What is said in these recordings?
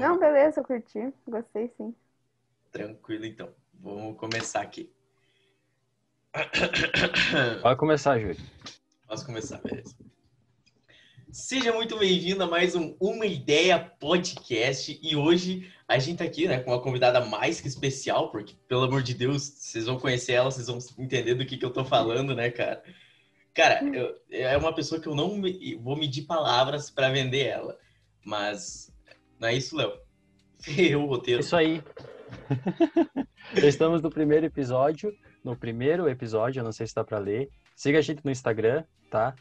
Então, Não, beleza, eu curti. Gostei sim. tranquilo então. Vamos começar aqui. Pode começar, Júlio. Posso começar, beleza. Seja muito bem-vindo a mais um Uma Ideia Podcast. E hoje a gente tá aqui, né, com uma convidada mais que especial, porque, pelo amor de Deus, vocês vão conhecer ela, vocês vão entender do que, que eu tô falando, né, cara? Cara, eu- é uma pessoa que eu não me- vou medir palavras para vender ela. Mas não é isso, Léo. Eu, o roteiro. Isso aí. Estamos no primeiro episódio. No primeiro episódio, eu não sei se dá pra ler. Siga a gente no Instagram, tá?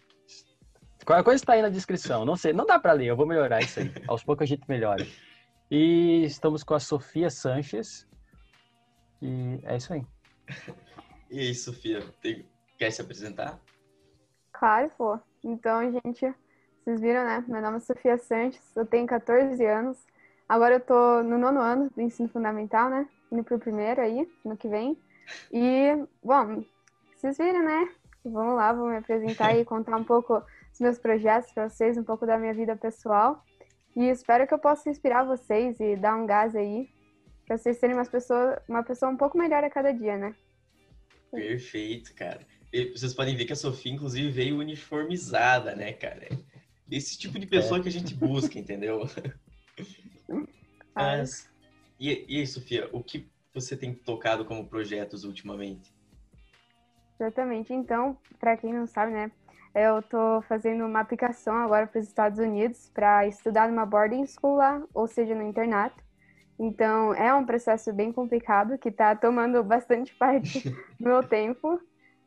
Qualquer coisa tá aí na descrição. Não sei, não dá pra ler, eu vou melhorar isso aí. Aos poucos a gente melhora. E estamos com a Sofia Sanches. E é isso aí. E aí, Sofia, tem- quer se apresentar? Claro, pô. Então, gente, vocês viram, né? Meu nome é Sofia Sanches, eu tenho 14 anos. Agora eu tô no nono ano do ensino fundamental, né? Indo pro primeiro aí, no que vem. E, bom, vocês viram, né? Vamos lá, vou me apresentar e contar um pouco dos meus projetos pra vocês, um pouco da minha vida pessoal. E espero que eu possa inspirar vocês e dar um gás aí, pra vocês serem umas pessoas, uma pessoa um pouco melhor a cada dia, né? Perfeito, cara. E vocês podem ver que a Sofia, inclusive, veio uniformizada, né, cara? Esse tipo de pessoa que a gente busca, entendeu? Mas, e, e aí, Sofia, o que você tem tocado como projetos ultimamente? Exatamente. Então, para quem não sabe, né, eu tô fazendo uma aplicação agora para os Estados Unidos para estudar numa boarding school lá, ou seja, no internato. Então, é um processo bem complicado que está tomando bastante parte do meu tempo.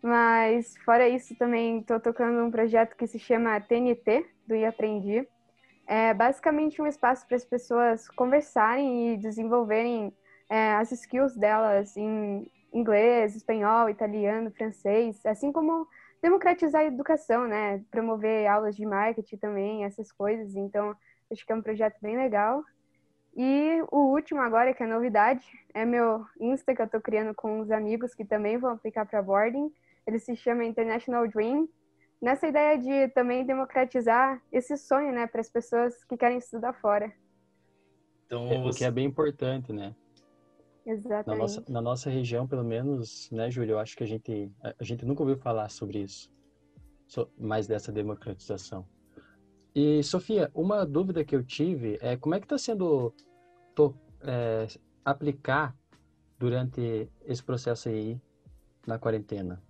Mas, fora isso, também estou tocando um projeto que se chama TNT, do E Aprendi. É basicamente um espaço para as pessoas conversarem e desenvolverem é, as skills delas em inglês, espanhol, italiano, francês, assim como democratizar a educação, né? Promover aulas de marketing também, essas coisas. Então, acho que é um projeto bem legal. E o último agora, que é novidade, é meu Insta que eu tô criando com uns amigos que também vão aplicar para boarding. Ele se chama International Dream. Nessa ideia de também democratizar esse sonho, né, para as pessoas que querem estudar fora. Então, É, O que é bem importante, né? Na Exatamente. nossa, na nossa região, pelo menos, né, Júlio? Eu acho que a gente, a, gente nunca ouviu falar sobre isso, so- mais dessa democratização. E, Sofia, uma dúvida que eu tive é como é que está sendo to- é, aplicar durante esse processo aí na quarentena?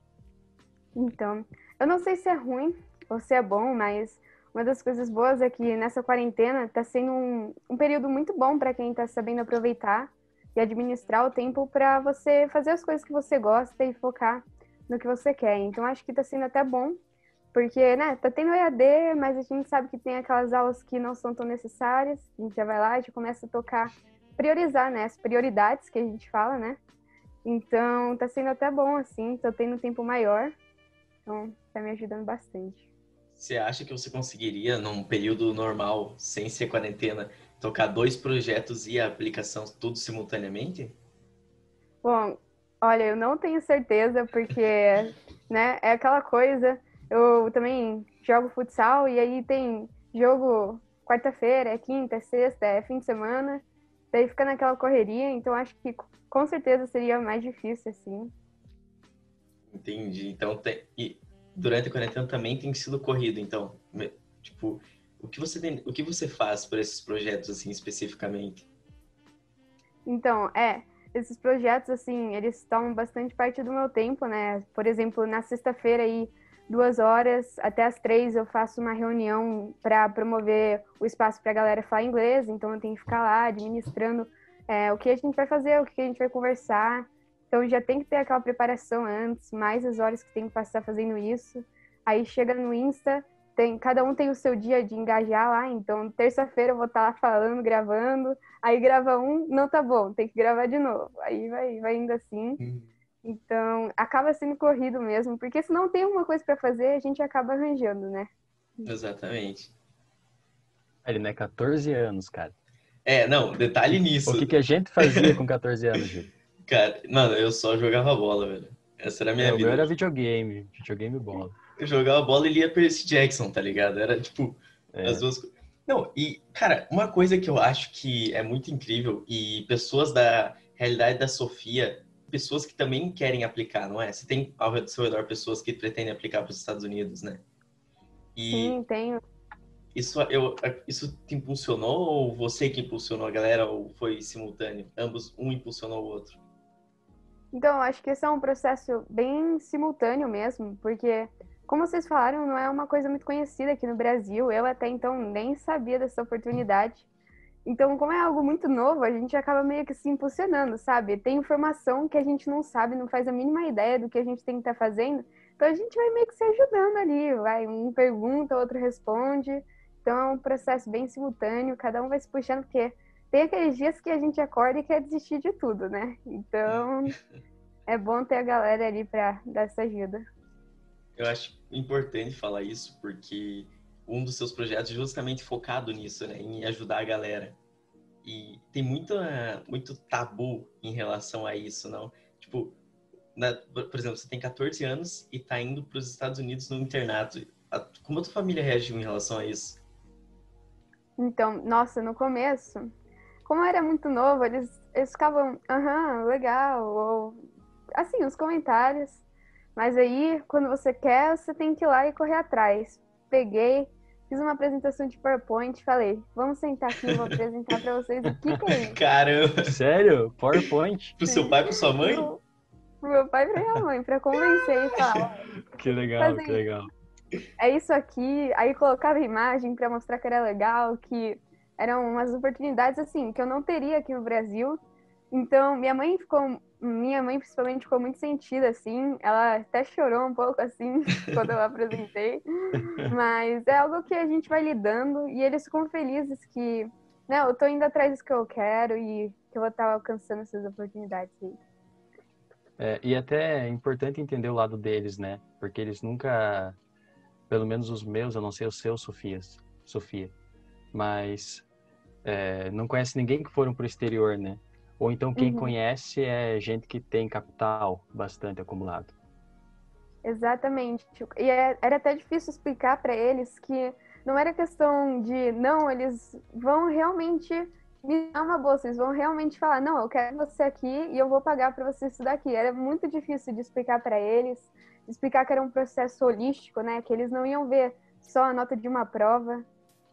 Então, eu não sei se é ruim ou se é bom, mas uma das coisas boas é que nessa quarentena está sendo um, um período muito bom para quem está sabendo aproveitar e administrar o tempo para você fazer as coisas que você gosta e focar no que você quer. Então, acho que está sendo até bom, porque, né, tá tendo EAD, mas a gente sabe que tem aquelas aulas que não são tão necessárias. A gente já vai lá já começa a tocar, priorizar, né, as prioridades que a gente fala, né? Então, tá sendo até bom, assim, tô tendo um tempo maior. Então, tá me ajudando bastante. você acha que você conseguiria, num período normal, sem ser quarentena, tocar dois projetos e a aplicação tudo simultaneamente? Bom, olha, eu não tenho certeza, porque, né, é aquela coisa. Eu também jogo futsal e aí tem jogo quarta-feira, é quinta, é sexta, é fim de semana. Daí fica naquela correria, então acho que com certeza seria mais difícil, assim. Entendi. Então, tem... e durante a quarentena também tem sido corrido, então, tipo, o que você tem... o que você faz por esses projetos assim especificamente? Então, é, esses projetos, assim, eles tomam bastante parte do meu tempo, né? Por exemplo, na sexta-feira aí, duas horas até as três, eu faço uma reunião para promover o espaço para a galera falar inglês, então eu tenho que ficar lá administrando é, o que a gente vai fazer, o que a gente vai conversar. Então já tem que ter aquela preparação antes, mais as horas que tem que passar fazendo isso. Aí chega no Insta, tem, cada um tem o seu dia de engajar lá, então terça-feira eu vou estar lá falando, gravando, aí grava um, não tá bom, tem que gravar de novo. Aí vai, vai indo assim. Então, acaba sendo corrido mesmo, porque se não tem uma coisa para fazer, a gente acaba arranjando, né? Exatamente. Ele, né? 14 anos, cara. É, não, detalhe nisso. O que, que a gente fazia com 14 anos, Júlio? Cara, mano, eu só jogava bola, velho. Essa era a minha É, vida. meu era videogame, videogame e bola. Eu jogava bola e lia Percy Jackson, tá ligado? Era tipo, É. as duas co- Não, e, cara, uma coisa que eu acho que é muito incrível, e pessoas da realidade da Sofia, pessoas que também querem aplicar, não é? Você tem ao seu redor pessoas que pretendem aplicar para os Estados Unidos, né? E Sim, tenho. Isso, eu, isso te impulsionou ou você que impulsionou a galera ou foi simultâneo? Ambos, um impulsionou o outro? Então, acho que esse é um processo bem simultâneo mesmo, porque como vocês falaram, não é uma coisa muito conhecida aqui no Brasil. Eu até então nem sabia dessa oportunidade. Então, como é algo muito novo, a gente acaba meio que se impulsionando, sabe? Tem informação que a gente não sabe, não faz a mínima ideia do que a gente tem que estar tá fazendo. Então, a gente vai meio que se ajudando ali, vai, um pergunta, outro responde. Então, é um processo bem simultâneo, cada um vai se puxando, porque tem aqueles dias que a gente acorda e quer desistir de tudo, né? Então, é bom ter a galera ali para dar essa ajuda. Eu acho importante falar isso, porque um dos seus projetos é justamente focado nisso, né? Em ajudar a galera. E tem muito, muito tabu em relação a isso, não? Tipo, na, por exemplo, você tem 14 anos e tá indo para os Estados Unidos no internato. Como a tua família reagiu em relação a isso? Então, nossa, no começo, como era muito novo, eles, eles ficavam, aham, legal, ou assim, os comentários. Mas aí, quando você quer, você tem que ir lá e correr atrás. Peguei, fiz uma apresentação de PowerPoint, falei, vamos sentar aqui e vou apresentar para vocês o que, que é isso. Caramba! Sério? PowerPoint? Pro seu pai e pra sua mãe? Pro, pro meu pai e pra minha mãe, pra convencer e falar. Que legal, que legal. É isso aqui, aí colocava imagem para mostrar que era legal, que eram umas oportunidades assim que eu não teria aqui no Brasil. Então, minha mãe ficou minha mãe principalmente ficou muito sentida, assim. Ela até chorou um pouco, assim, quando eu apresentei. Mas é algo que a gente vai lidando e eles ficam felizes que, né, eu tô indo atrás do que eu quero e que eu vou estar alcançando essas oportunidades aí. É, e até é importante entender o lado deles, né? Porque eles nunca, pelo menos os meus, eu não sei os seus, Sofias, Sofia, mas é, não conhece ninguém que foram pro exterior, né? Ou então quem uhum. conhece é gente que tem capital bastante acumulado. Exatamente. E é, era até difícil explicar para eles que não era questão de, não, eles vão realmente me dar uma bolsa, eles vão realmente falar, não, eu quero você aqui e eu vou pagar para você estudar aqui. Era muito difícil de explicar para eles, explicar que era um processo holístico, né, que eles não iam ver só a nota de uma prova,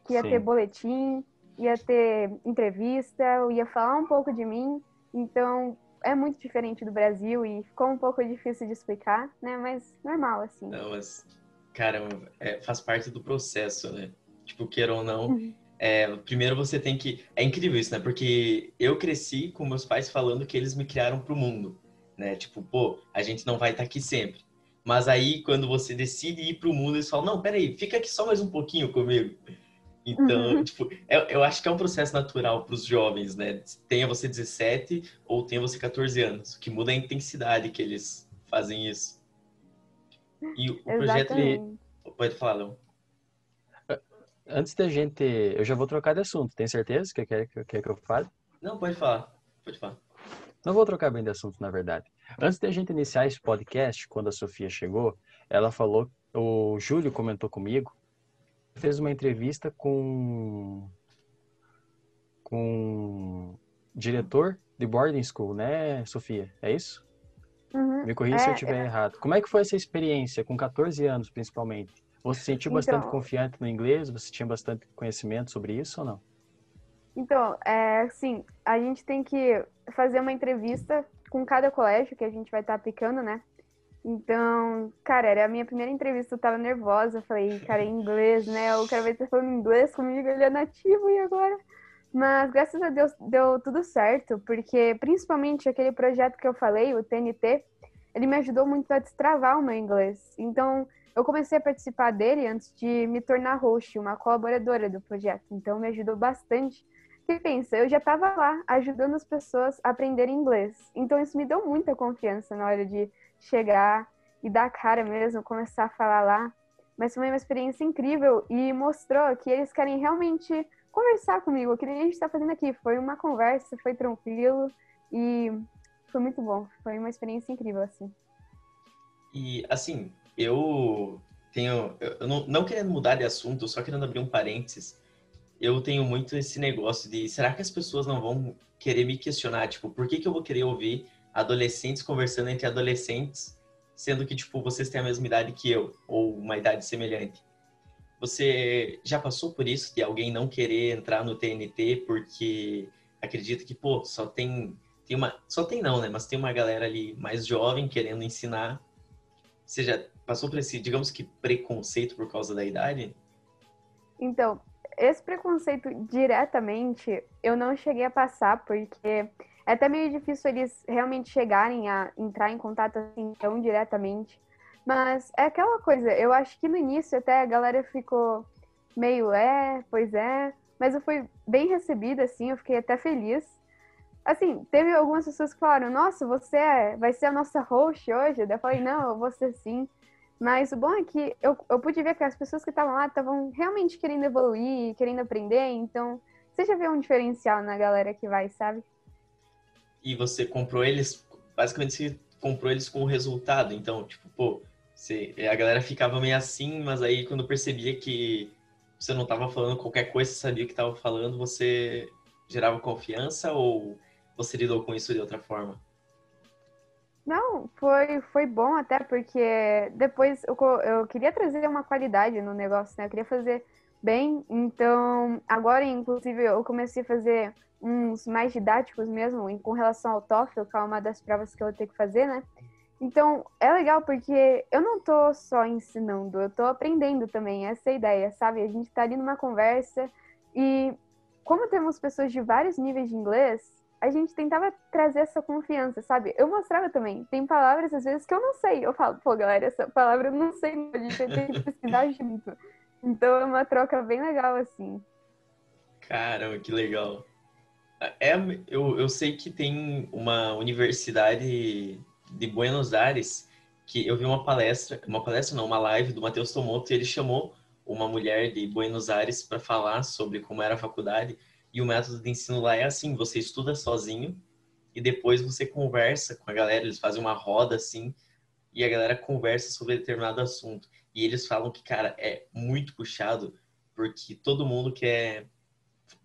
que ia Sim. ter boletim, ia ter entrevista, eu ia falar um pouco de mim. Então, é muito diferente do Brasil e ficou um pouco difícil de explicar, né? Mas normal, assim. Não, mas, cara, é, faz parte do processo, né? Tipo, queira ou não. Uhum. É, primeiro você tem que. É incrível isso, né? Porque eu cresci com meus pais falando que eles me criaram pro mundo, né? Tipo, pô, a gente não vai estar tá aqui sempre. Mas aí, quando você decide ir pro mundo, eles falam: não, peraí, fica aqui só mais um pouquinho comigo. Então, uhum. tipo, eu, eu, acho que é um processo natural para os jovens, né? Tenha você 17 ou tenha você 14 anos. O que muda é a intensidade que eles fazem isso. E o Exatamente. projeto. Pode falar, Léo. Antes da gente. Eu já vou trocar de assunto, tem certeza que quer que, que, que eu fale? Não, pode falar. Pode falar. Não vou trocar bem de assunto, na verdade. Antes da gente iniciar esse podcast, quando a Sofia chegou, ela falou, o Júlio comentou comigo fez uma entrevista com com diretor de boarding school, né, Sofia? É isso? Uhum. Me corrija é, se eu estiver é... errado. Como é que foi essa experiência, com 14 anos principalmente? Você se sentiu bastante então, confiante no inglês? Você tinha bastante conhecimento sobre isso ou não? Então, é, assim, a gente tem que fazer uma entrevista com cada colégio que a gente vai estar aplicando, né? Então, cara, era a minha primeira entrevista, eu tava nervosa, falei, cara, em inglês, né? O cara vai estar falando inglês comigo, ele é nativo e agora? Mas graças a Deus deu tudo certo, porque principalmente aquele projeto que eu falei, o TNT, ele me ajudou muito a destravar o meu inglês. Então, eu comecei a participar dele antes de me tornar host, uma colaboradora do projeto. Então, me ajudou bastante. Porque pensa, eu já estava lá ajudando as pessoas a aprenderem inglês. Então, isso me deu muita confiança na hora de chegar e dar cara mesmo, começar a falar lá. Mas foi uma experiência incrível e mostrou que eles querem realmente conversar comigo, que nem a gente está fazendo aqui. Foi uma conversa, foi tranquilo e foi muito bom. Foi uma experiência incrível, assim. E, assim, eu tenho. Eu não, não querendo mudar de assunto, só querendo abrir um parênteses. eu tenho muito esse negócio de será que as pessoas não vão querer me questionar, tipo, por que, que eu vou querer ouvir adolescentes conversando entre adolescentes, sendo que, tipo, vocês têm a mesma idade que eu, ou uma idade semelhante? Você já passou por isso, de alguém não querer entrar no TNT porque acredita que, pô, só tem, tem uma. Só tem não, né? Mas tem uma galera ali mais jovem querendo ensinar. Você já passou por esse, digamos que, preconceito por causa da idade? Então, esse preconceito diretamente eu não cheguei a passar, porque é até meio difícil eles realmente chegarem a entrar em contato assim tão diretamente. Mas é aquela coisa, eu acho que no início até a galera ficou meio, é, pois é, mas eu fui bem recebida, assim, eu fiquei até feliz. Assim, teve algumas pessoas que falaram, nossa, você é, vai ser a nossa host hoje? eu falei, não, eu vou ser sim. Mas o bom é que eu, eu pude ver que as pessoas que estavam lá estavam realmente querendo evoluir, querendo aprender, então você já vê um diferencial na galera que vai, sabe? E você comprou eles, basicamente você comprou eles com o resultado, então, tipo, pô, você, a galera ficava meio assim, mas aí quando percebia que você não estava falando qualquer coisa, você sabia o que estava falando, você gerava confiança ou você lidou com isso de outra forma? Não, foi, foi bom até porque depois eu, eu queria trazer uma qualidade no negócio, né? Eu queria fazer bem. Então, agora, inclusive, eu comecei a fazer uns mais didáticos mesmo, com relação ao TOEFL, que é uma das provas que eu tenho que fazer, né? Então, é legal porque eu não tô só ensinando, eu tô aprendendo também, essa é a ideia, sabe? A gente tá ali numa conversa e como temos pessoas de vários níveis de inglês, a gente tentava trazer essa confiança, sabe? Eu mostrava também. Tem palavras, às vezes, que eu não sei. Eu falo, pô, galera, essa palavra eu não sei, a gente tem que pesquisar junto. Então é uma troca bem legal, assim. Caramba, que legal. É, eu, eu sei que tem uma universidade de Buenos Aires que eu vi uma palestra, uma palestra não, uma live do Matheus Tomoto e ele chamou uma mulher de Buenos Aires para falar sobre como era a faculdade e o método de ensino lá é assim: você estuda sozinho e depois você conversa com a galera. Eles fazem uma roda assim e a galera conversa sobre determinado assunto. E eles falam que, cara, é muito puxado porque todo mundo quer,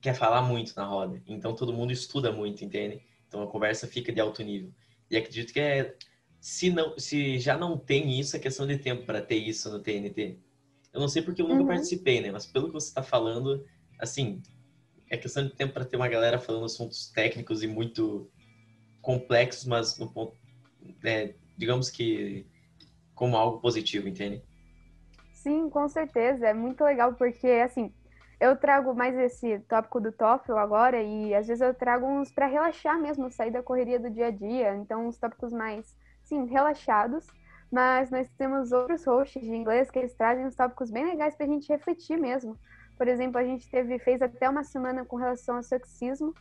quer falar muito na roda. Então todo mundo estuda muito, entende? Então a conversa fica de alto nível. E acredito que é. Se, não, se já não tem isso, é questão de tempo para ter isso no TNT. Eu não sei porque eu nunca uhum. participei, né? Mas pelo que você está falando, assim, é questão de tempo para ter uma galera falando assuntos técnicos e muito complexos, mas no ponto, é, digamos que como algo positivo, entende? Sim, com certeza. É muito legal porque, assim, eu trago mais esse tópico do TOEFL agora e às vezes eu trago uns para relaxar mesmo, sair da correria do dia a dia. Então, uns tópicos mais, sim, relaxados. Mas nós temos outros hosts de inglês que eles trazem uns tópicos bem legais para a gente refletir mesmo. Por exemplo, a gente teve, fez até uma semana com relação ao sexismo,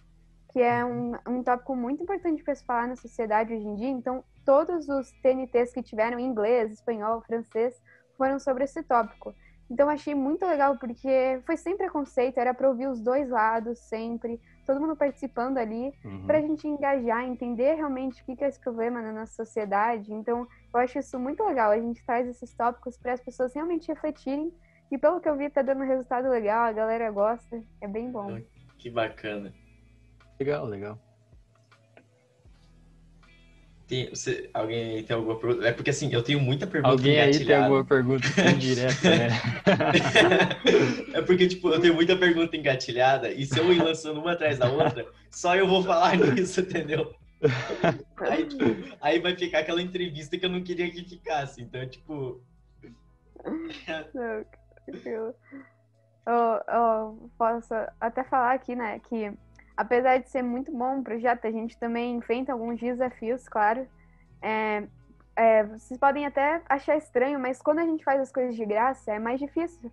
que é um, um tópico muito importante para se falar na sociedade hoje em dia. Então, todos os TNTs que tiveram em inglês, espanhol, francês, foram sobre esse tópico. Então, achei muito legal, porque foi sem preconceito, era para ouvir os dois lados sempre, todo mundo participando ali, uhum. para a gente engajar, entender realmente o que é esse problema na nossa sociedade. Então, eu acho isso muito legal. A gente traz esses tópicos para as pessoas realmente refletirem e pelo que eu vi, tá dando resultado legal, a galera gosta. É bem bom. Que bacana. Legal, legal. Tem, você, alguém tem alguma pergunta? É porque assim, eu tenho muita pergunta Alguém aí tem alguma pergunta indireta, né? é porque, tipo, eu tenho muita pergunta engatilhada e se eu ir lançando uma atrás da outra, só eu vou falar nisso, entendeu? Aí, tipo, aí vai ficar aquela entrevista que eu não queria que ficasse. Então, tipo. Não, eu, eu posso até falar aqui, né, que apesar de ser muito bom o projeto, a gente também enfrenta alguns desafios, claro. É, é, vocês podem até achar estranho, mas quando a gente faz as coisas de graça, é mais difícil.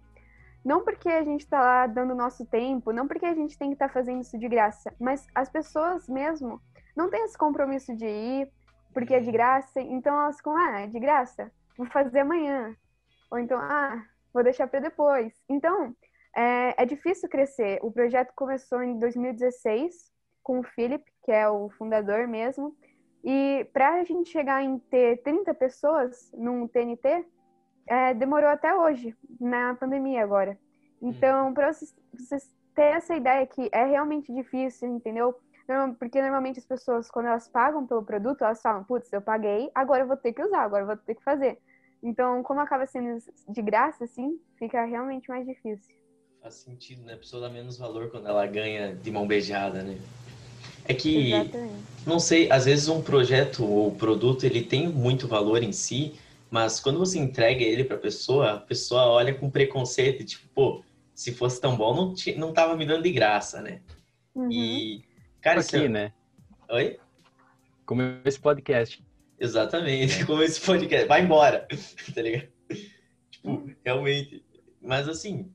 Não porque a gente está lá dando nosso tempo, não porque a gente tem que estar tá fazendo isso de graça, mas as pessoas mesmo não têm esse compromisso de ir porque é de graça, então elas ficam, ah, é de graça, vou fazer amanhã. Ou então, ah, vou deixar para depois. Então, é, é, difícil crescer. O projeto começou em 2016 com o Philip, que é o fundador mesmo. E para a gente chegar em ter 30 pessoas num TNT, é, demorou até hoje, na pandemia agora. Então, para vocês, vocês ter essa ideia que é realmente difícil, entendeu? Porque normalmente as pessoas, quando elas pagam pelo produto, elas falam, putz, eu paguei, agora eu vou ter que usar, agora eu vou ter que fazer. Então, como acaba sendo de graça, assim, fica realmente mais difícil. Faz sentido, né? A pessoa dá menos valor quando ela ganha de mão beijada, né? É que, Exatamente. não sei, às vezes um projeto ou produto, ele tem muito valor em si, mas quando você entrega ele para a pessoa, a pessoa olha com preconceito, tipo, pô, se fosse tão bom, não, não tava me dando de graça, né? Uhum. E, cara, aqui, né? Oi? Como esse podcast. Exatamente, como esse podcast. Vai embora, tá ligado? Tipo, realmente. Mas assim,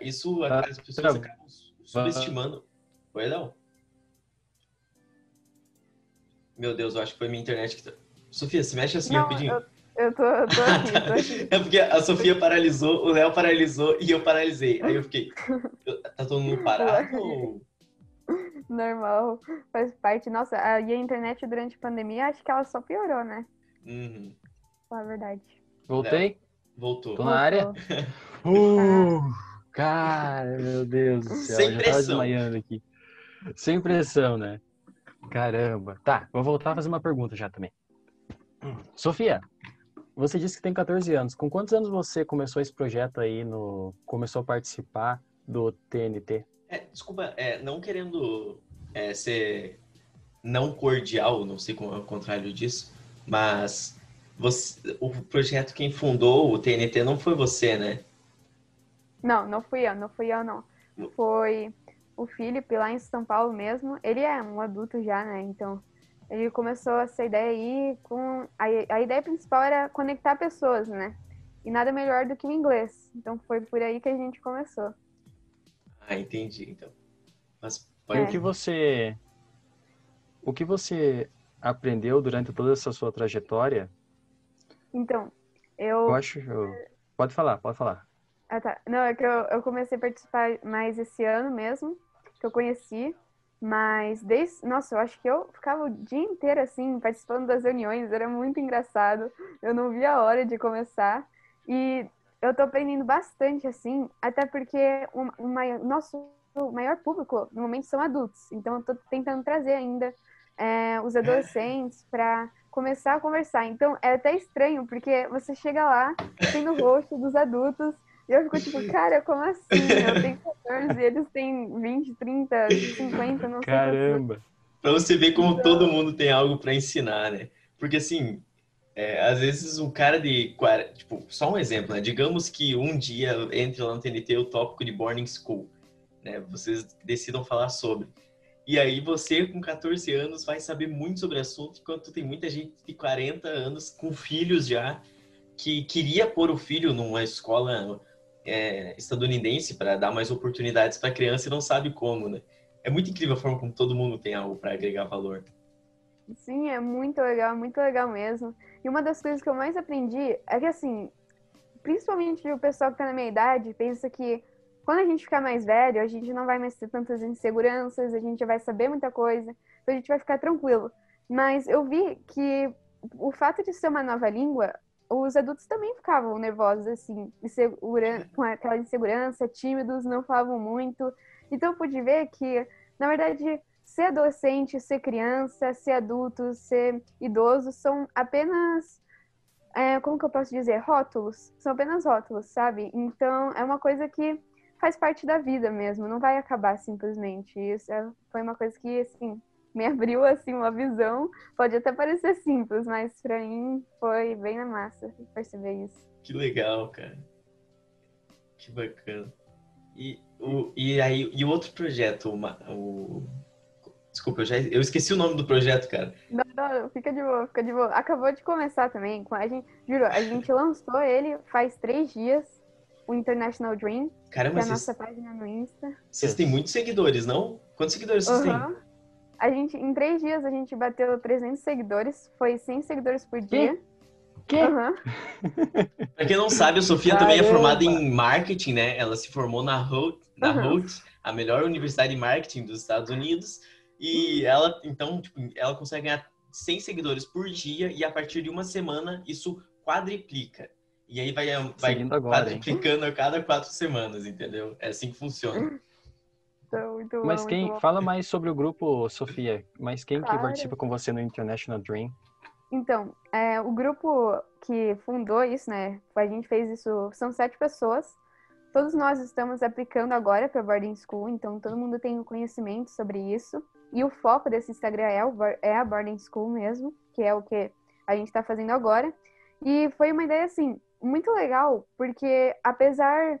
isso ah, as pessoas acabam subestimando. Não? Meu Deus, eu acho que foi minha internet que tá... Sofia, se mexe assim não, rapidinho. Eu, eu, tô, eu tô aqui, tô aqui. é porque a Sofia paralisou, o Léo paralisou e eu paralisei. Aí eu fiquei. Tá todo mundo parado? ou... Normal, faz parte. Nossa, e a internet durante a pandemia, acho que ela só piorou, né? Uhum. A verdade. Voltei? Voltou. Tô na área? Uh, cara, meu Deus do céu. Sem já pressão. desmaiando aqui. Sem pressão, né? Caramba. Tá, vou voltar a fazer uma pergunta já também. Sofia, você disse que tem 14 anos. Com quantos anos você começou esse projeto aí no começou a participar do TNT? É, desculpa, é, não querendo é, ser não cordial, não sei como é o contrário disso, mas você, o projeto quem fundou o TNT não foi você, né? Não, não fui eu, não fui eu não. Foi o Felipe lá em São Paulo mesmo. Ele é um adulto já, né? Então ele começou essa ideia aí com. A, a ideia principal era conectar pessoas, né? E nada melhor do que o inglês. Então foi por aí que a gente começou. Ah, entendi, então. Mas é. o que você. O que você aprendeu durante toda essa sua trajetória? Então, eu. Eu acho. Pode falar, pode falar. Ah, tá. Não, é que eu, eu comecei a participar mais esse ano mesmo, que eu conheci. Mas desde. Nossa, eu acho que eu ficava o dia inteiro assim, participando das reuniões, era muito engraçado. Eu não via a hora de começar. E eu tô aprendendo bastante, assim, até porque o, maior, nosso maior público no momento são adultos. Então eu tô tentando trazer ainda é, os adolescentes para começar a conversar. Então é até estranho, porque você chega lá, tem no rosto dos adultos e eu fico tipo, cara, como assim? Eu tenho 14 e eles têm 20, 30, 50, não sei. Caramba! Pra você ver como então... todo mundo tem algo para ensinar, né? Porque assim, é, às vezes um cara de. Tipo, só um exemplo, né? Digamos que um dia entre lá no TNT o tópico de boarding school, né? Vocês decidam falar sobre. E aí você, com 14 anos, vai saber muito sobre o assunto, enquanto tem muita gente de 40 anos com filhos já que queria pôr o filho numa escola é, estadunidense para dar mais oportunidades para a criança e não sabe como, né? É muito incrível a forma como todo mundo tem algo para agregar valor. Sim, é muito legal, muito legal mesmo. E uma das coisas que eu mais aprendi é que, assim, principalmente o pessoal que está na minha idade pensa que quando a gente ficar mais velho, a gente não vai mais ter tantas inseguranças, a gente já vai saber muita coisa, então a gente vai ficar tranquilo. Mas eu vi que o fato de ser uma nova língua os adultos também ficavam nervosos, assim, insegura, com aquela insegurança, tímidos, não falavam muito. Então eu pude ver que, na verdade, ser adolescente, ser criança, ser adulto, ser idoso são apenas, é, como que eu posso dizer, rótulos. São apenas rótulos, sabe? Então é uma coisa que faz parte da vida mesmo, não vai acabar simplesmente. Isso é, foi uma coisa que, assim, me abriu assim uma visão. Pode até parecer simples, mas para mim foi bem na massa perceber isso. Que legal, cara. Que bacana. E, o, e aí e outro projeto, o, o Desculpa, eu já eu esqueci o nome do projeto, cara. Não, não, fica de boa, fica de boa. Acabou de começar também. A gente, juro, a gente lançou ele faz três dias, o International Dream, Caramba, que é a vocês... nossa página no Insta. Vocês têm muitos seguidores, não? Quantos seguidores vocês uhum. têm? A gente, em três dias a gente bateu 300 seguidores. Foi 100 seguidores por dia. Que? Uhum. pra quem não sabe, a Sofia Caramba. também é formada em marketing, né? Ela se formou na Holt, na uhum. a melhor universidade de marketing dos Estados Unidos. E ela, então, tipo, ela consegue ganhar 100 seguidores por dia e a partir de uma semana isso quadriplica. E aí vai, vai hein? a cada quatro semanas, entendeu? É assim que funciona. Então, muito Mas bom, quem muito bom. fala mais sobre o grupo, Sofia? Mas quem que Claro. participa com você no International Dream? Então, é, o grupo que fundou isso, né? A gente fez isso, são sete pessoas. Todos nós estamos aplicando agora para boarding school, então todo mundo tem o conhecimento sobre isso. E o foco desse Instagram é, o, é a boarding school mesmo, que é o que a gente está fazendo agora. E foi uma ideia assim muito legal, porque apesar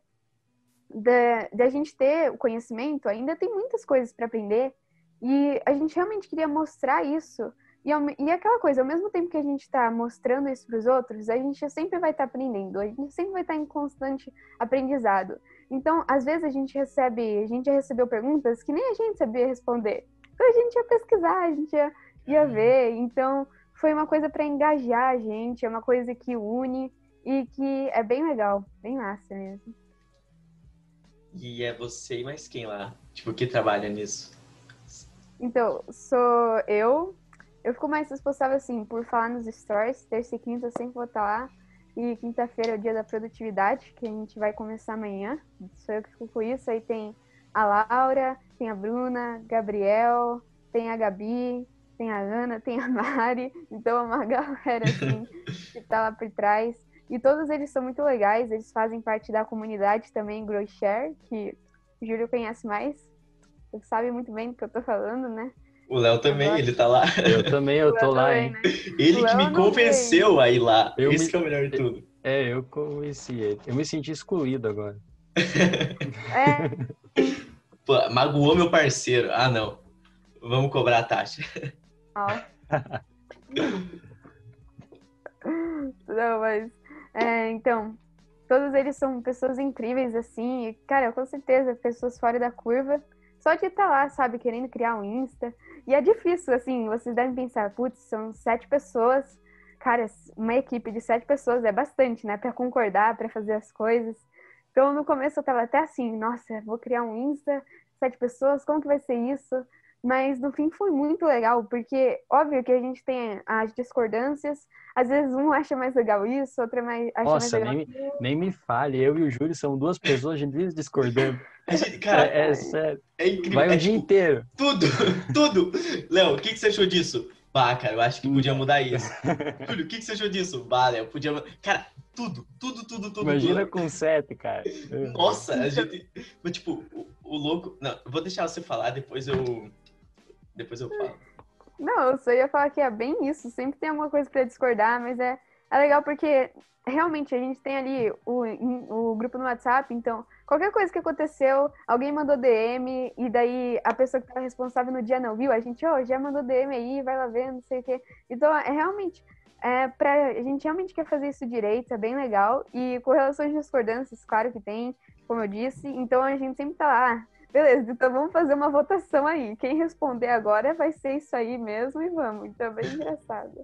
de, de a gente ter o conhecimento, ainda tem muitas coisas para aprender. E a gente realmente queria mostrar isso e, e aquela coisa, ao mesmo tempo que a gente está mostrando isso para os outros, a gente sempre vai estar aprendendo, a gente sempre vai estar em constante aprendizado. Então, às vezes a gente recebe, a gente já recebeu perguntas que nem a gente sabia responder. Então a gente ia pesquisar, a gente ia, ia ver. Então, foi uma coisa para engajar a gente, é uma coisa que une e que é bem legal, bem massa mesmo. E é você e mais quem lá? Tipo, que trabalha nisso? Então, sou eu. Eu fico mais responsável, assim, por falar nos stories. Terça e quinta eu sempre vou estar lá. E quinta-feira é o dia da produtividade, que a gente vai começar amanhã. Sou eu que fico com isso. Aí tem a Laura, tem a Bruna, Gabriel, tem a Gabi, tem a Ana, tem a Mari. Então é uma galera, assim, que tá lá por trás. E todos eles são muito legais. Eles fazem parte da comunidade também, Grow Share, que o Júlio conhece mais. Ele sabe muito bem do que eu tô falando, né? O Léo também, Agora- ele tá lá. Eu também, eu tô lá, também, hein? né? Ele que me convenceu a ir lá. Eu Esse me- que é o melhor de tudo. É, eu conheci ele. Eu me senti excluído agora. É, Pô, magoou meu parceiro. Ah, não. Vamos cobrar a taxa. ó. Não, mas. É, então, todos eles são pessoas incríveis, assim. E, cara, com certeza, pessoas fora da curva. Só de estar lá, sabe, querendo criar um Insta. E é difícil, assim, vocês devem pensar, putz, são sete pessoas. Cara, uma equipe de sete pessoas é bastante, né? Pra concordar, pra fazer as coisas. Então, no começo eu tava até assim, nossa, vou criar um Insta, sete pessoas, como que vai ser isso? Mas no fim foi muito legal, porque óbvio que a gente tem as discordâncias, às vezes um acha mais legal isso, outro é mais, acha Nossa, mais legal nem, nem me fale. Eu e o Júlio são duas pessoas, a gente vive discordando. Cara, É, é sério. é incrível. Vai é o dia tipo, inteiro. tudo, tudo. Léo, o que, que você achou disso? Bah, cara, eu acho que podia mudar isso. Júlio, o que, que você achou disso? Bah, Léo, podia. Cara, tudo, tudo, tudo, tudo. Imagina tudo. com sete, cara. Nossa, a gente. Mas, tipo, o, o louco. Não, eu vou deixar você falar, depois eu. Depois eu falo. Não, eu só ia falar que é bem isso, sempre tem alguma coisa pra discordar, mas é, é legal porque realmente a gente tem ali o, o grupo no WhatsApp, então qualquer coisa que aconteceu, alguém mandou DM e daí a pessoa que estava responsável no dia não viu, a gente, ó, já mandou DM aí, vai lá ver, não sei o quê. Então é realmente, é, pra, a gente realmente quer fazer isso direito, é bem legal. E com relação às discordâncias, claro que tem, como eu disse, então a gente sempre tá lá, "Ah, Beleza, então vamos fazer uma votação aí. Quem responder agora vai ser isso aí mesmo e vamos. Então é bem engraçado.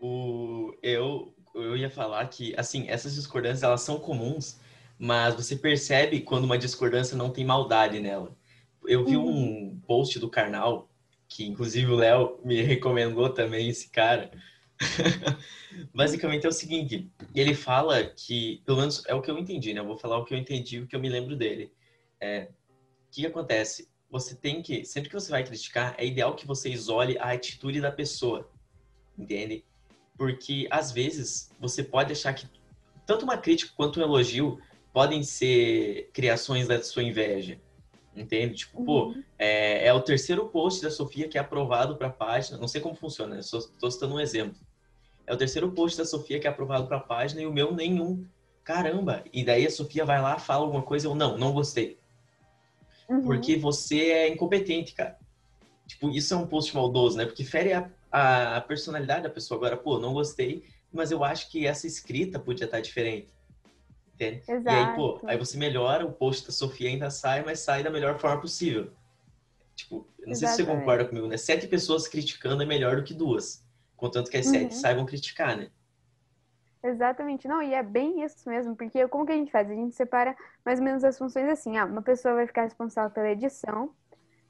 O, eu, eu ia falar que, assim, essas discordâncias, elas são comuns, mas você percebe quando uma discordância não tem maldade nela. Eu vi um post do Karnal, que inclusive o Léo me recomendou também, esse cara. Basicamente é o seguinte, ele fala que, pelo menos é o que eu entendi, né? Eu vou falar o que eu entendi, o que eu me lembro dele. É, que, acontece? Você tem que, sempre que você vai criticar, é ideal que você isole a atitude da pessoa, entende? Porque às vezes você pode achar que tanto uma crítica quanto um elogio podem ser criações da sua inveja, entende? Tipo, pô, Uhum. é, é o terceiro post da Sofia que é aprovado para a página. Não sei como funciona, estou citando um exemplo. É o terceiro post da Sofia que é aprovado para a página e o meu nenhum. Caramba! E daí a Sofia vai lá, fala alguma coisa eu não, não gostei. Uhum. Porque você é incompetente, cara. Tipo, isso é um post maldoso, né? Porque fere a, a personalidade da pessoa. Agora, pô, não gostei, mas eu acho que essa escrita podia estar diferente. Entende? E aí, pô, Exato. aí você melhora, o post da Sofia ainda sai, mas sai da melhor forma possível. Tipo, não sei se você Exatamente. concorda comigo, né? Sete pessoas criticando é melhor do que duas. Contanto que as Uhum. sete saibam criticar, né? Exatamente. Não, e é bem isso mesmo, porque como que a gente faz? A gente separa mais ou menos as funções assim. Ah, uma pessoa vai ficar responsável pela edição,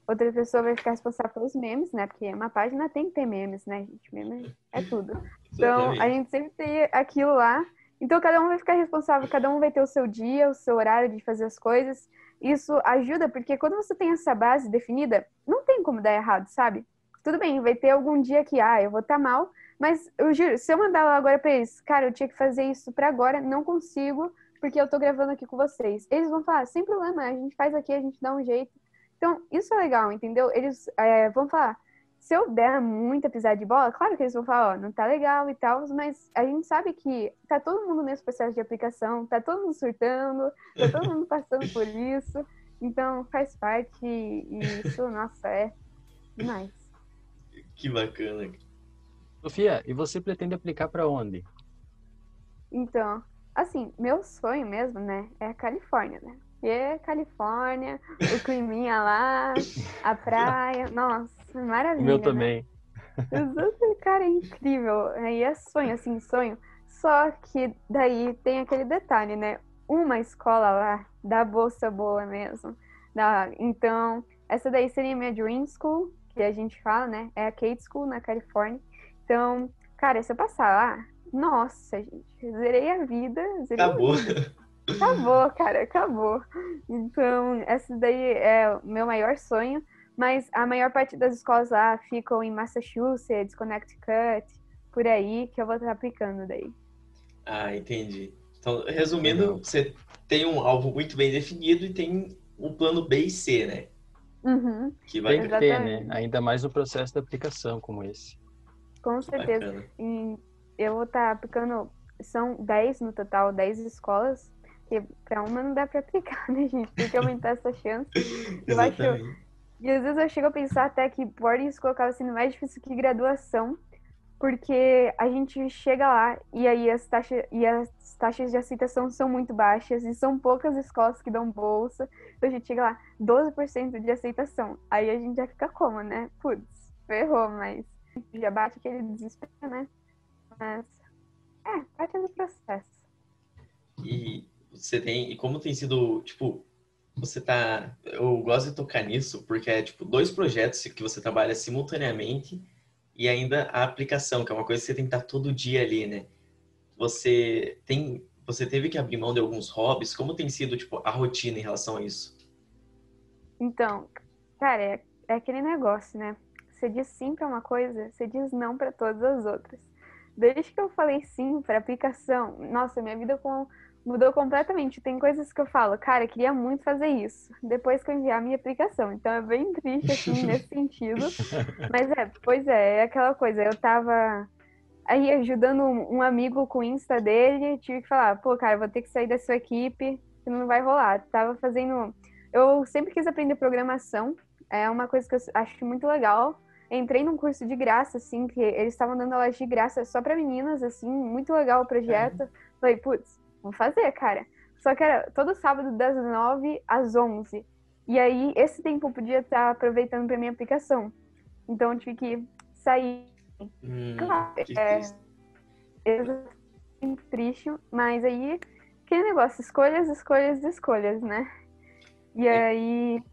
outra pessoa vai ficar responsável pelos memes, né? Porque uma página tem que ter memes, né, gente? Meme é tudo. Então, a gente sempre tem aquilo lá. Então, cada um vai ficar responsável, cada um vai ter o seu dia, o seu horário de fazer as coisas. isso ajuda, porque quando você tem essa base definida, não tem como dar errado, sabe? Tudo bem, vai ter algum dia que, ah, eu vou estar tá mal, mas eu juro, se eu mandar agora pra eles, cara, eu tinha que fazer isso pra agora, não consigo, porque eu tô gravando aqui com vocês. Eles vão falar, sem problema, a gente faz aqui, a gente dá um jeito. Então, isso é legal, entendeu? Eles é, vão falar, se eu der muita pisada de bola, claro que eles vão falar, ó, não tá legal e tal, mas a gente sabe que tá todo mundo nesse processo de aplicação, tá todo mundo surtando, tá todo mundo passando por isso, então faz parte e isso, nossa, é demais. Que bacana. Sofia, e você pretende aplicar para onde? Então, assim, meu sonho mesmo, né, é a Califórnia, né? Porque Califórnia, o climinha lá, a praia, nossa, maravilha. O meu também. Né? Cara, é incrível. Aí é sonho, assim, sonho. Só que daí tem aquele detalhe, né? Uma escola lá dá bolsa boa mesmo. Dá, então, essa daí seria minha Dream School, que a gente fala, né? É a Kate School na Califórnia. Então, cara, se eu passar lá, nossa, gente, zerei a vida. Zerei Acabou. A vida. Acabou, cara, acabou. Então, essa daí é o meu maior sonho. Mas a maior parte das escolas lá ficam em Massachusetts, Connecticut, por aí, que eu vou estar aplicando daí. Ah, entendi. Então, resumindo, você tem um alvo muito bem definido e tem um plano B e C, né? Uhum. Que vai ter, né? Ainda mais no processo da aplicação como esse. Com certeza. eu vou estar aplicando, são 10 no total, 10 escolas porque para uma não dá para aplicar, né, gente? Tem que aumentar essa chance. eu acho. E às vezes eu chego a pensar até que boarding school acaba sendo mais difícil que graduação, porque a gente chega lá e aí as taxas, e as taxas de aceitação são muito baixas e são poucas escolas que dão bolsa. Então a gente chega lá, 12% de aceitação. Aí a gente já fica como, né? Putz, ferrou, mas já bate aquele desespero, né? Mas é, parte do processo. E você tem. E como tem sido, tipo, você tá. Eu gosto de tocar nisso, porque é tipo dois projetos que você trabalha simultaneamente e ainda a aplicação, que é uma coisa que você tem que estar todo dia ali, né? Você tem. Você teve que abrir mão de alguns hobbies. Como tem sido, tipo, a rotina em relação a isso? Então, cara, é, é aquele negócio, né? Você diz sim para uma coisa, você diz não para todas as outras. Desde que eu falei sim para aplicação, nossa, minha vida com mudou completamente. Tem coisas que eu falo, cara, queria muito fazer isso, depois que eu enviar a minha aplicação. Então é bem triste, assim, nesse sentido. Mas é, pois é, é aquela coisa. Eu tava aí ajudando um amigo com o Insta dele, tive que falar, pô, cara, vou ter que sair da sua equipe, não vai rolar. Tava fazendo. Eu sempre quis aprender programação, é uma coisa que eu acho muito legal. Entrei num curso de graça, assim, que eles estavam dando aulas de graça só para meninas, assim, muito legal o projeto. Uhum. Falei, putz, vou fazer, cara. Só que era todo sábado das 9 às 11. E aí, esse tempo eu podia estar aproveitando para minha aplicação. Então, eu tive que sair. Hum, claro, é, é triste, mas aí, que negócio, escolhas, escolhas, escolhas, né? E é. aí.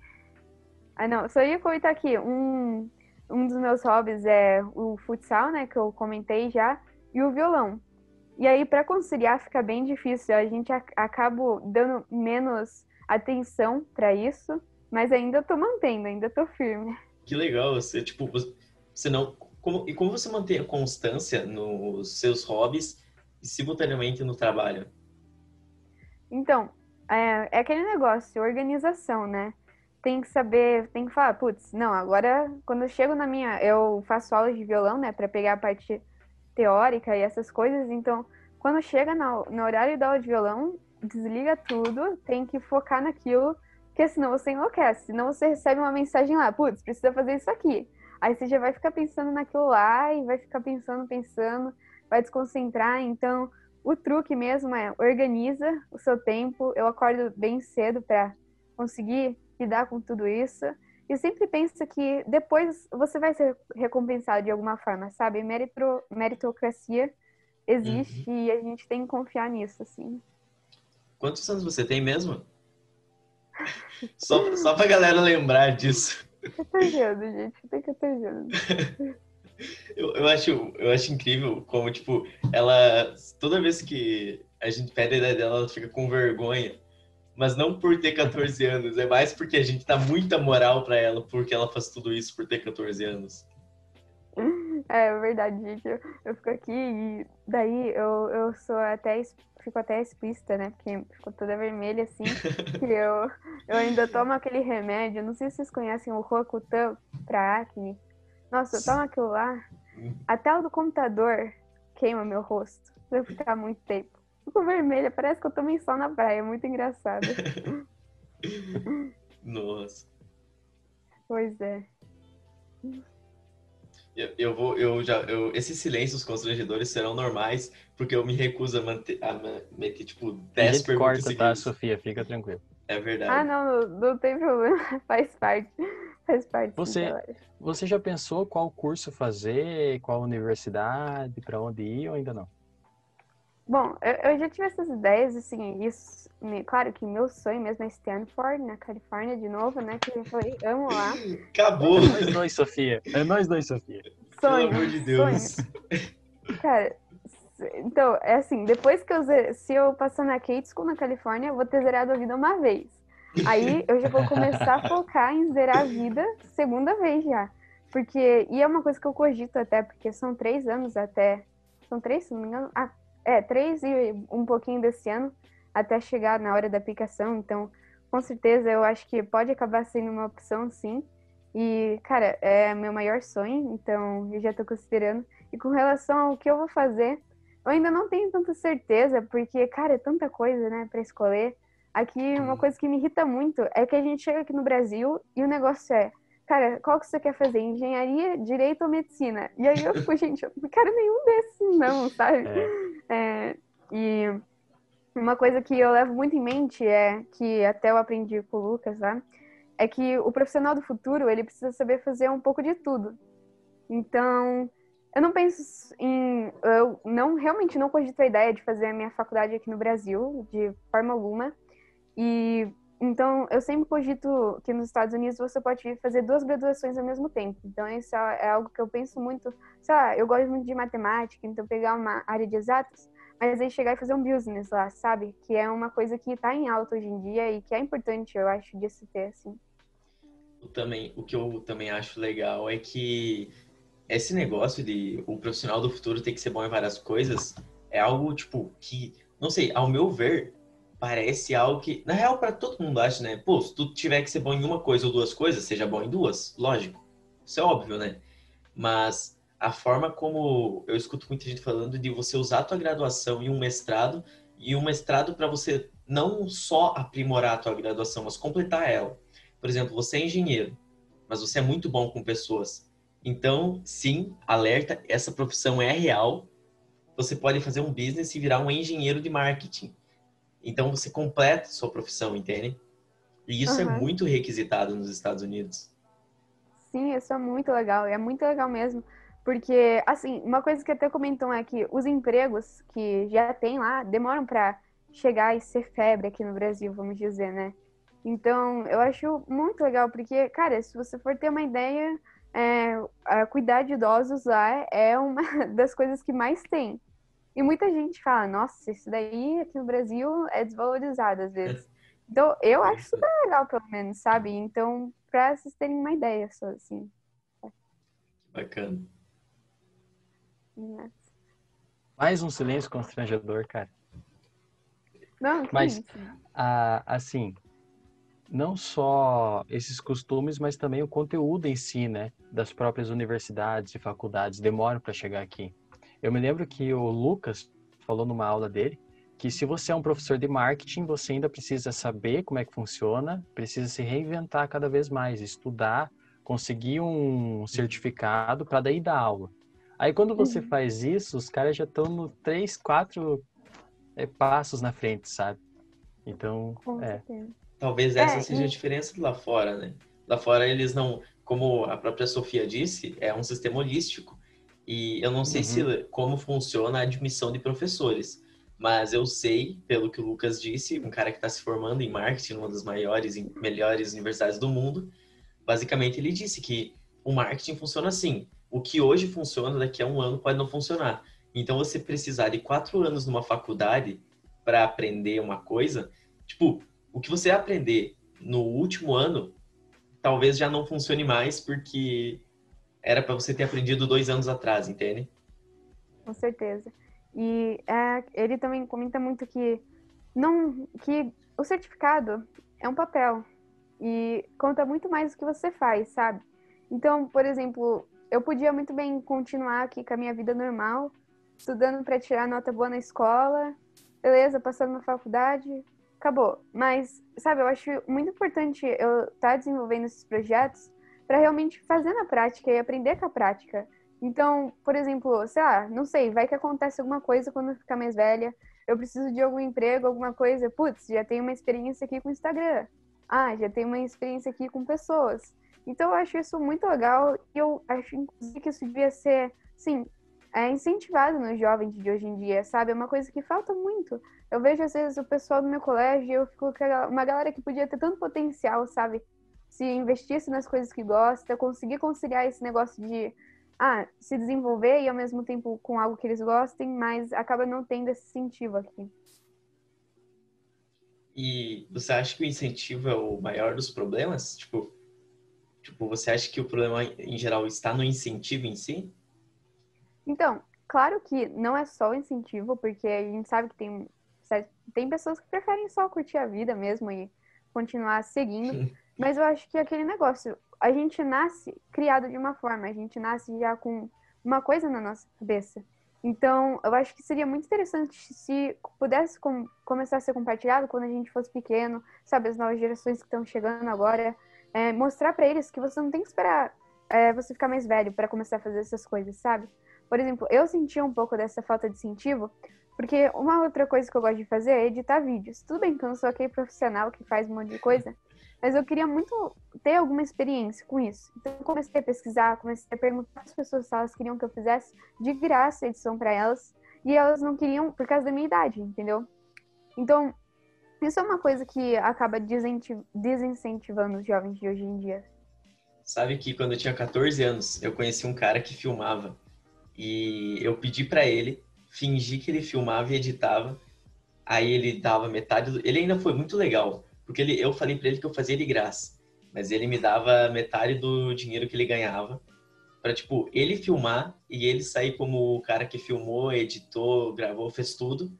Ah, não, só ia comentar aqui. Um, um dos meus hobbies é o futsal, né? Que eu comentei já, e o violão. E aí, para conciliar, fica bem difícil. A gente acaba dando menos atenção para isso, mas ainda estou mantendo, ainda estou firme. Que legal, você, tipo, você não. Como, e como você mantém a constância nos seus hobbies e simultaneamente no trabalho? Então, é, é aquele negócio, organização, né? Tem que saber, tem que falar, putz, não, agora quando eu chego na minha. Eu faço aulas de violão, né, para pegar a parte teórica e essas coisas. Então, quando chega no, no horário da aula de violão, desliga tudo, tem que focar naquilo, porque senão você enlouquece. Senão você recebe uma mensagem lá, putz, precisa fazer isso aqui. Aí você já vai ficar pensando naquilo lá e vai ficar pensando, pensando, vai desconcentrar. Então, o truque mesmo é organiza o seu tempo. Eu acordo bem cedo para conseguir lidar com tudo isso. E sempre pensa que depois você vai ser recompensado de alguma forma, sabe? Meritro, meritocracia existe uhum. e a gente tem que confiar nisso, assim. Quantos anos você tem mesmo? só, só pra galera lembrar disso. 14 anos, gente. Tem 14 anos. eu, eu, acho, eu acho incrível como, tipo, ela... Toda vez que a gente pede a ideia dela, ela fica com vergonha Mas não por ter 14 anos, é mais porque a gente dá muita moral para ela, porque ela faz tudo isso por ter 14 anos. É verdade, gente. Eu, eu fico aqui e daí eu, eu sou até fico até explícita, né? Porque ficou toda vermelha assim. que eu, eu ainda tomo aquele remédio. Não sei se vocês conhecem o Roacutan pra acne. Nossa, eu tomo aquilo lá. Até o do computador queima meu rosto. Vai ficar muito tempo. Fico vermelha, parece que eu tomei sol na praia. É muito engraçado. Nossa. Pois é. Eu, eu, vou, eu já, eu, esses silêncios constrangedores serão normais, porque eu me recuso a manter, a meter, tipo, 10 perguntas corta, tá, Sofia? Fica tranquilo. É verdade. Ah, não, não, não tem problema. Faz parte. Faz parte. Você, você já pensou qual curso fazer, qual universidade, para onde ir ou ainda não? Bom, eu, eu, já tive essas ideias, assim, isso, claro que meu sonho mesmo é Stanford, na Califórnia, de novo, né, que eu falei, amo lá. Acabou! É nós dois, Sofia, é nós dois, Sofia. Sonho, Pelo amor de Deus. Sonho. Cara, então, é assim, depois que eu, se eu passar na Kate School na Califórnia, eu vou ter zerado a vida uma vez. Aí eu já vou começar a focar em zerar a vida segunda vez já. Porque, e é uma coisa que eu cogito até, porque são três anos até, são três, se não me engano, ah, é, três e um pouquinho desse ano até chegar na hora da aplicação. Então, com certeza, eu acho que pode acabar sendo uma opção, sim. E, cara, é meu maior sonho, então eu já estou considerando. E com relação ao que eu vou fazer, eu ainda não tenho tanta certeza, porque, cara, é tanta coisa, né, para escolher. Aqui, uma coisa que me irrita muito é que a gente chega aqui no Brasil e o negócio é, cara, qual que você quer fazer? Engenharia, direito ou medicina? E aí eu fico, gente, eu não quero nenhum desses, não, sabe? É. É, e uma coisa que eu levo muito em mente é que até eu aprendi com o Lucas lá, é que o profissional do futuro, ele precisa saber fazer um pouco de tudo. Então, eu não penso em. Eu não realmente não cogito a ideia de fazer a minha faculdade aqui no Brasil, de forma alguma. E então, eu sempre cogito que nos Estados Unidos você pode fazer duas graduações ao mesmo tempo. Então, isso é algo que eu penso muito. Sei lá, eu gosto muito de matemática, então pegar uma área de exatas, mas aí chegar e fazer um business lá, sabe? Que é uma coisa que está em alta hoje em dia e que é importante, eu acho, de se ter, assim. Também, o que eu também acho legal é que esse negócio de o profissional do futuro ter que ser bom em várias coisas é algo, tipo, que, não sei, ao meu ver, parece algo que, na real, para todo mundo acha, né? Pô, se tu tiver que ser bom em uma coisa ou duas coisas, seja bom em duas, lógico. Isso é óbvio, né? Mas a forma como eu escuto muita gente falando de você usar a tua graduação e um mestrado, e um mestrado para você não só aprimorar a tua graduação, mas completar ela. Por exemplo, você é engenheiro, mas você é muito bom com pessoas. Então, sim, alerta, essa profissão é real. Você pode fazer um business e virar um engenheiro de marketing então você completa sua profissão, entende? E isso uhum. é muito requisitado nos Estados Unidos. Sim, isso é muito legal. É muito legal mesmo. Porque, assim, uma coisa que até comentam é que os empregos que já tem lá demoram para chegar e ser febre aqui no Brasil, vamos dizer, né? Então, eu acho muito legal, porque, cara, se você for ter uma ideia, é, cuidar de idosos lá é uma das coisas que mais tem. E muita gente fala, nossa, isso daí aqui no Brasil é desvalorizado às vezes. Então, eu acho super legal, pelo menos, sabe? Então, pra vocês terem uma ideia só, assim. Bacana. Mais um silêncio constrangedor, cara. Não, que Mas, a, assim, não só esses costumes, mas também o conteúdo em si, né? Das próprias universidades e faculdades demoram para chegar aqui. Eu me lembro que o Lucas falou numa aula dele que se você é um professor de marketing, você ainda precisa saber como é que funciona, precisa se reinventar cada vez mais, estudar, conseguir um certificado para daí dar aula. Aí quando você uhum. faz isso, os caras já estão no três, quatro é, passos na frente, sabe? Então, Com é. Talvez essa é, seja e... a diferença lá fora, né? Lá fora eles não, como a própria Sofia disse, é um sistema holístico. E eu não sei uhum. se como funciona a admissão de professores, mas eu sei, pelo que o Lucas disse, um cara que está se formando em marketing, uma das maiores e melhores universidades do mundo, basicamente ele disse que o marketing funciona assim. O que hoje funciona, daqui a um ano pode não funcionar. Então, você precisar de quatro anos numa faculdade para aprender uma coisa, tipo, o que você aprender no último ano talvez já não funcione mais porque era para você ter aprendido dois anos atrás, entende? Com certeza. E é, ele também comenta muito que não que o certificado é um papel e conta muito mais do que você faz, sabe? Então, por exemplo, eu podia muito bem continuar aqui com a minha vida normal, estudando para tirar nota boa na escola, beleza, passando na faculdade, acabou. Mas, sabe, eu acho muito importante eu estar tá desenvolvendo esses projetos para realmente fazer na prática e aprender com a prática. Então, por exemplo, sei lá, não sei, vai que acontece alguma coisa quando eu ficar mais velha, eu preciso de algum emprego, alguma coisa, putz, já tenho uma experiência aqui com Instagram. Ah, já tenho uma experiência aqui com pessoas. Então, eu acho isso muito legal e eu acho, inclusive, que isso devia ser, sim, é incentivado nos jovens de hoje em dia, sabe? É uma coisa que falta muito. Eu vejo, às vezes, o pessoal do meu colégio e eu fico com uma galera que podia ter tanto potencial, sabe? Se investisse nas coisas que gosta, conseguir conciliar esse negócio de ah, se desenvolver e ao mesmo tempo com algo que eles gostem, mas acaba não tendo esse incentivo aqui. E você acha que o incentivo é o maior dos problemas? Tipo, tipo, você acha que o problema em geral está no incentivo em si? Então, claro que não é só o incentivo, porque a gente sabe que tem, tem pessoas que preferem só curtir a vida mesmo e continuar seguindo. Mas eu acho que aquele negócio, a gente nasce criado de uma forma, a gente nasce já com uma coisa na nossa cabeça. Então, eu acho que seria muito interessante se pudesse com, começar a ser compartilhado quando a gente fosse pequeno, sabe, as novas gerações que estão chegando agora, é, mostrar para eles que você não tem que esperar é, você ficar mais velho para começar a fazer essas coisas, sabe? Por exemplo, eu sentia um pouco dessa falta de incentivo, porque uma outra coisa que eu gosto de fazer é editar vídeos. Tudo bem que eu não sou aquele profissional que faz um monte de coisa, mas eu queria muito ter alguma experiência com isso. Então, eu comecei a pesquisar, comecei a perguntar às pessoas se elas queriam que eu fizesse de graça a edição para elas. E elas não queriam por causa da minha idade, entendeu? Então, isso é uma coisa que acaba desincentivando os jovens de hoje em dia. Sabe que quando eu tinha 14 anos, eu conheci um cara que filmava. E eu pedi para ele fingir que ele filmava e editava. Aí ele dava metade do... Ele ainda foi muito legal porque ele, eu falei para ele que eu fazia de graça, mas ele me dava metade do dinheiro que ele ganhava para tipo ele filmar e ele sair como o cara que filmou, editou, gravou, fez tudo,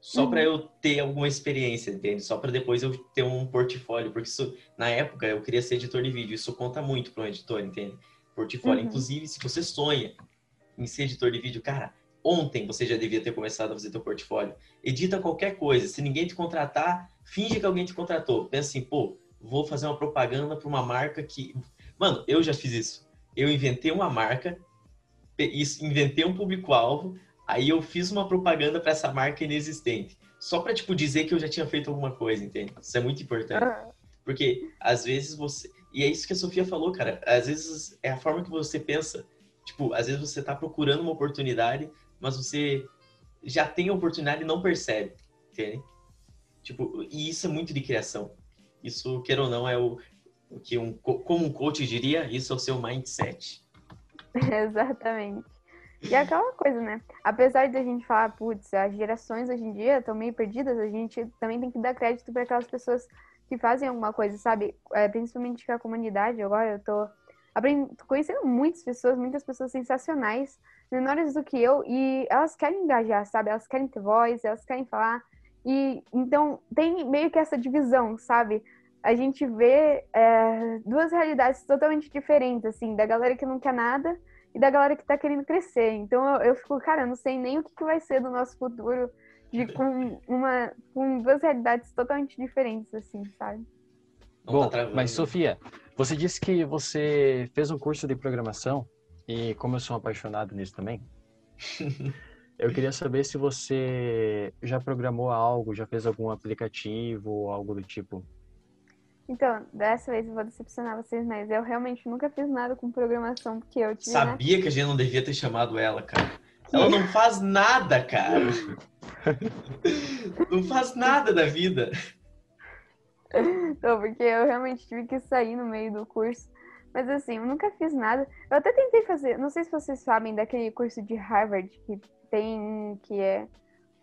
só uhum. para eu ter alguma experiência, entende? Só para depois eu ter um portfólio, porque isso na época eu queria ser editor de vídeo, isso conta muito para um editor, entende? Portfólio, uhum. inclusive se você sonha em ser editor de vídeo, cara, ontem você já devia ter começado a fazer teu portfólio. Edita qualquer coisa. Se ninguém te contratar, finge que alguém te contratou. Pensa assim, pô, vou fazer uma propaganda para uma marca que. Mano, eu já fiz isso. Eu inventei uma marca, inventei um público-alvo, aí eu fiz uma propaganda para essa marca inexistente. Só para tipo dizer que eu já tinha feito alguma coisa, entende? Isso é muito importante. Porque às vezes você. E é isso que a Sofia falou, cara. Às vezes é a forma que você pensa. Tipo, às vezes você tá procurando uma oportunidade, mas você já tem a oportunidade e não percebe, entende? Tipo, e isso é muito de criação. Isso, quer ou não, é o, o que um, como um coach diria, isso é o seu mindset. Exatamente. E é aquela coisa, né? Apesar de a gente falar, putz, as gerações hoje em dia estão meio perdidas, a gente também tem que dar crédito para aquelas pessoas que fazem alguma coisa, sabe? É, principalmente com a comunidade. Agora eu tô, tô conhecendo muitas pessoas, muitas pessoas sensacionais menores do que eu e elas querem engajar, sabe? Elas querem ter voz, elas querem falar. E então tem meio que essa divisão, sabe? A gente vê é, duas realidades totalmente diferentes, assim, da galera que não quer nada e da galera que tá querendo crescer. Então eu, eu fico, cara, eu não sei nem o que, que vai ser do nosso futuro de, com, uma, com duas realidades totalmente diferentes, assim, sabe? Bom, mas Sofia, você disse que você fez um curso de programação e como eu sou apaixonado nisso também, eu queria saber se você já programou algo, já fez algum aplicativo ou algo do tipo. Então, dessa vez eu vou decepcionar vocês, mas eu realmente nunca fiz nada com programação, porque eu tive. Né? Sabia né? que a gente não devia ter chamado ela, cara. Ela não faz nada, cara. não faz nada da vida. Não, porque eu realmente tive que sair no meio do curso. Mas assim, eu nunca fiz nada. Eu até tentei fazer, não sei se vocês sabem daquele curso de Harvard que tem, que é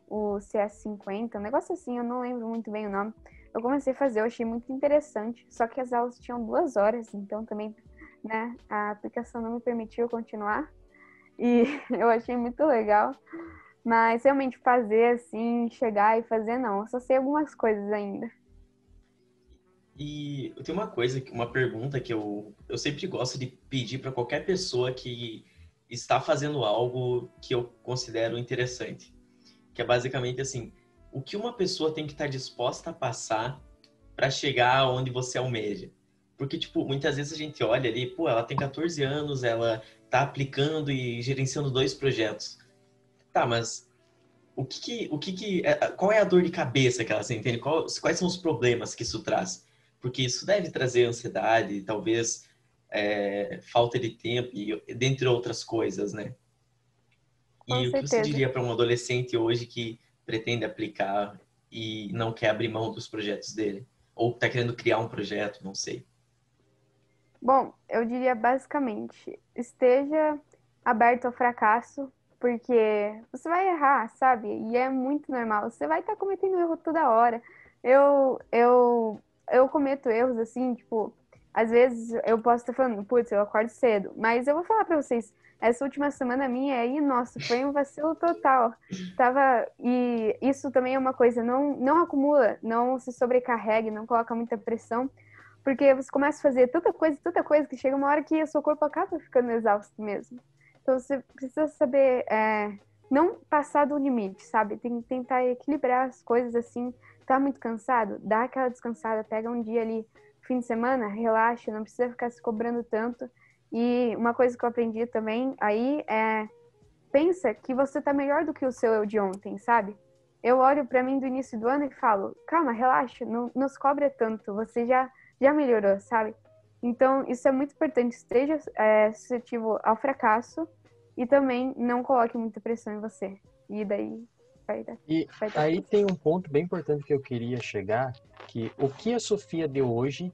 o CS50, um negócio assim, eu não lembro muito bem o nome. eu comecei a fazer, eu achei muito interessante. Só que as aulas tinham duas horas, então também, né, a aplicação não me permitiu continuar. E eu achei muito legal. Mas realmente fazer assim, chegar e fazer, não. Eu só sei algumas coisas ainda. E tem uma coisa, uma pergunta que eu, eu sempre gosto de pedir para qualquer pessoa que está fazendo algo que eu considero interessante. Que é basicamente assim, o que uma pessoa tem que estar disposta a passar para chegar onde você almeja. Porque, tipo, muitas vezes a gente olha ali, pô, ela tem 14 anos, ela tá aplicando e gerenciando dois projetos. Tá, mas o que, que o que, que é, qual é a dor de cabeça que ela se entende? Qual, quais são os problemas que isso traz? Porque isso deve trazer ansiedade, talvez é, falta de tempo, e, dentre outras coisas, né? E Com o que você diria para um adolescente hoje que pretende aplicar e não quer abrir mão dos projetos dele? Ou está querendo criar um projeto, não sei. Bom, eu diria basicamente, esteja aberto ao fracasso, porque você vai errar, sabe? E é muito normal. Você vai estar tá cometendo erro toda hora. Eu, eu, eu cometo erros assim, tipo, às vezes eu posso estar falando, putz, eu acordo cedo, mas eu vou falar para vocês, essa última semana minha aí, nossa, foi um vacilo total. Tava e isso também é uma coisa, não não acumula, não se sobrecarregue, não coloca muita pressão, porque você começa a fazer tanta coisa, tanta coisa que chega uma hora que o seu corpo acaba ficando exausto mesmo. Então você precisa saber é, não passar do limite, sabe? Tem que tentar equilibrar as coisas assim. Tá muito cansado? Dá aquela descansada, pega um dia ali fim de semana, relaxa, não precisa ficar se cobrando tanto. E uma coisa que eu aprendi também aí é pensa que você tá melhor do que o seu eu de ontem, sabe? Eu olho para mim do início do ano e falo, calma, relaxa, não, não se cobra tanto, você já, já melhorou, sabe? Então, isso é muito importante, esteja é, suscetível ao fracasso e também não coloque muita pressão em você. E daí vai dar. E vai dar aí tem um ponto bem importante que eu queria chegar, que o que a Sofia de hoje,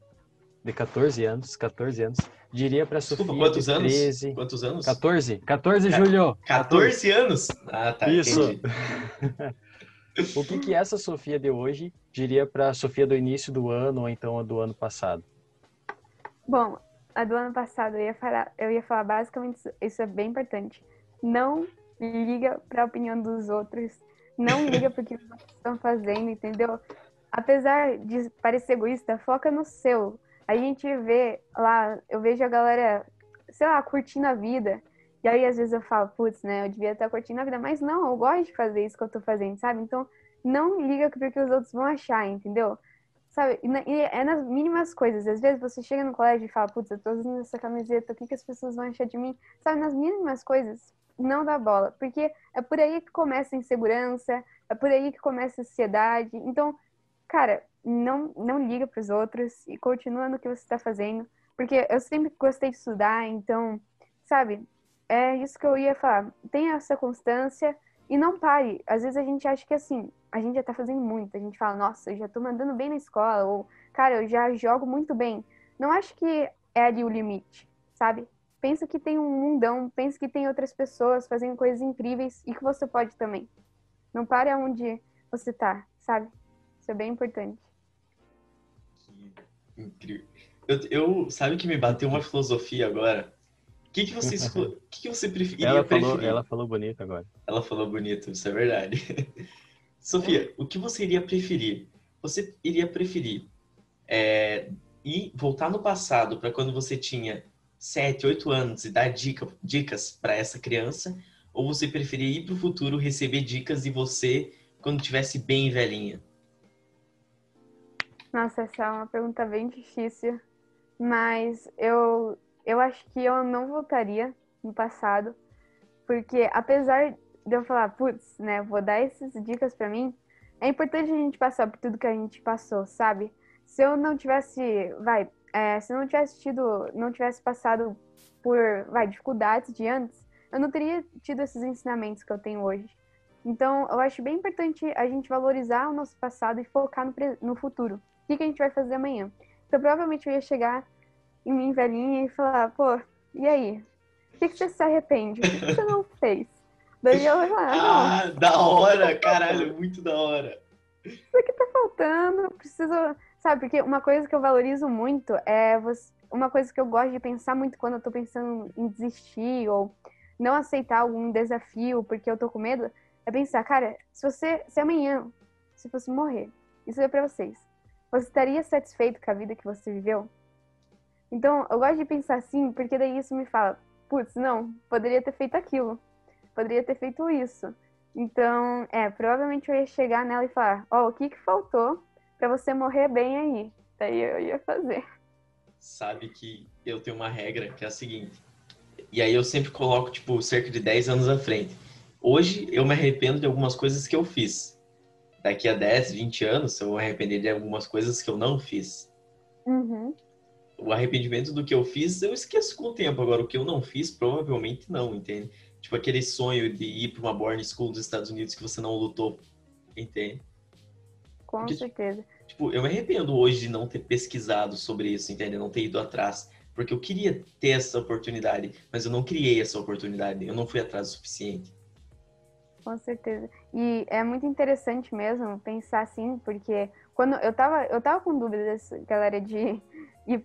de 14 anos, 14 anos, diria para Sofia Desculpa, quantos de 13... Anos? Quantos anos? 14. 14, Júlio. 14 anos? Ah, tá. Isso. o que, que essa Sofia de hoje diria para a Sofia do início do ano ou então a do ano passado? Bom, a do ano passado eu ia falar, eu ia falar basicamente isso, isso é bem importante. Não liga para a opinião dos outros, não liga para o que vocês estão fazendo, entendeu? Apesar de parecer egoísta, foca no seu. A gente vê lá, eu vejo a galera, sei lá, curtindo a vida. E aí às vezes eu falo, putz, né, eu devia estar curtindo a vida, mas não, eu gosto de fazer isso que eu tô fazendo, sabe? Então, não liga pro que os outros vão achar, entendeu? Sabe? E é nas mínimas coisas. Às vezes você chega no colégio e fala, putz, eu tô usando essa camiseta, o que, que as pessoas vão achar de mim? Sabe? Nas mínimas coisas, não dá bola. Porque é por aí que começa a insegurança, é por aí que começa a ansiedade. Então, cara, não, não liga pros outros e continua no que você está fazendo. Porque eu sempre gostei de estudar, então, sabe? É isso que eu ia falar. Tenha essa constância e não pare. Às vezes a gente acha que assim, a gente já tá fazendo muito. A gente fala, nossa, eu já tô mandando bem na escola. Ou, cara, eu já jogo muito bem. Não acho que é ali o limite, sabe? Pensa que tem um mundão, pensa que tem outras pessoas fazendo coisas incríveis e que você pode também. Não pare aonde você tá, sabe? Isso é bem importante. Que incrível. Eu, eu sabe que me bateu uma filosofia agora que, que você o que, que você preferia ela falou, preferir? Ela falou bonito agora. Ela falou bonito, isso é verdade. Sofia, o que você iria preferir? Você iria preferir é, ir voltar no passado para quando você tinha 7, 8 anos e dar dica, dicas para essa criança? Ou você preferia ir para o futuro receber dicas de você quando tivesse bem velhinha? Nossa, essa é uma pergunta bem difícil. Mas eu eu acho que eu não voltaria no passado, porque apesar de eu falar, putz, né, vou dar essas dicas para mim, é importante a gente passar por tudo que a gente passou, sabe? Se eu não tivesse, vai, é, se eu não tivesse tido, não tivesse passado por, vai, dificuldades de antes, eu não teria tido esses ensinamentos que eu tenho hoje. Então, eu acho bem importante a gente valorizar o nosso passado e focar no, no futuro. O que, que a gente vai fazer amanhã? Então, provavelmente eu ia chegar em mim, velhinha, e falar, pô, e aí? O que, que você se arrepende? O que, que você não fez? Daí eu falar, ah, ah da hora, caralho, muito da hora. isso aqui tá faltando, preciso. Sabe, porque uma coisa que eu valorizo muito é você, uma coisa que eu gosto de pensar muito quando eu tô pensando em desistir ou não aceitar algum desafio porque eu tô com medo, é pensar, cara, se você, se amanhã, se fosse morrer, isso é para vocês, você estaria satisfeito com a vida que você viveu? Então, eu gosto de pensar assim, porque daí isso me fala, putz, não, poderia ter feito aquilo, poderia ter feito isso. Então, é, provavelmente eu ia chegar nela e falar, ó, oh, o que que faltou para você morrer bem aí? Daí eu ia fazer. Sabe que eu tenho uma regra que é a seguinte, e aí eu sempre coloco, tipo, cerca de 10 anos à frente. Hoje eu me arrependo de algumas coisas que eu fiz. Daqui a 10, 20 anos eu vou arrepender de algumas coisas que eu não fiz. Uhum o arrependimento do que eu fiz, eu esqueço com o tempo. Agora, o que eu não fiz, provavelmente não, entende? Tipo, aquele sonho de ir para uma boarding school dos Estados Unidos que você não lutou, entende? Com Porque, certeza. Tipo, eu me arrependo hoje de não ter pesquisado sobre isso, entende? Não ter ido atrás. Porque eu queria ter essa oportunidade, mas eu não criei essa oportunidade. Eu não fui atrás o suficiente. Com certeza. E é muito interessante mesmo pensar assim, porque quando eu tava, eu tava com dúvidas, galera, de ir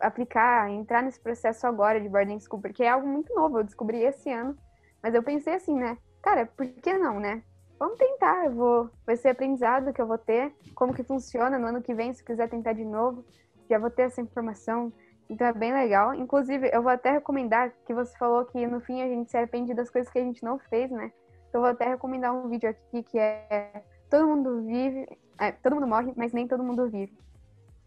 aplicar, entrar nesse processo agora de boarding school, porque é algo muito novo, eu descobri esse ano. Mas eu pensei assim, né? Cara, por que não, né? Vamos tentar, eu vou, vai ser aprendizado que eu vou ter, como que funciona no ano que vem, se quiser tentar de novo, já vou ter essa informação. Então é bem legal. Inclusive, eu vou até recomendar que você falou que no fim a gente se arrepende das coisas que a gente não fez, né? Então eu vou até recomendar um vídeo aqui que é Todo mundo vive, é, todo mundo morre, mas nem todo mundo vive.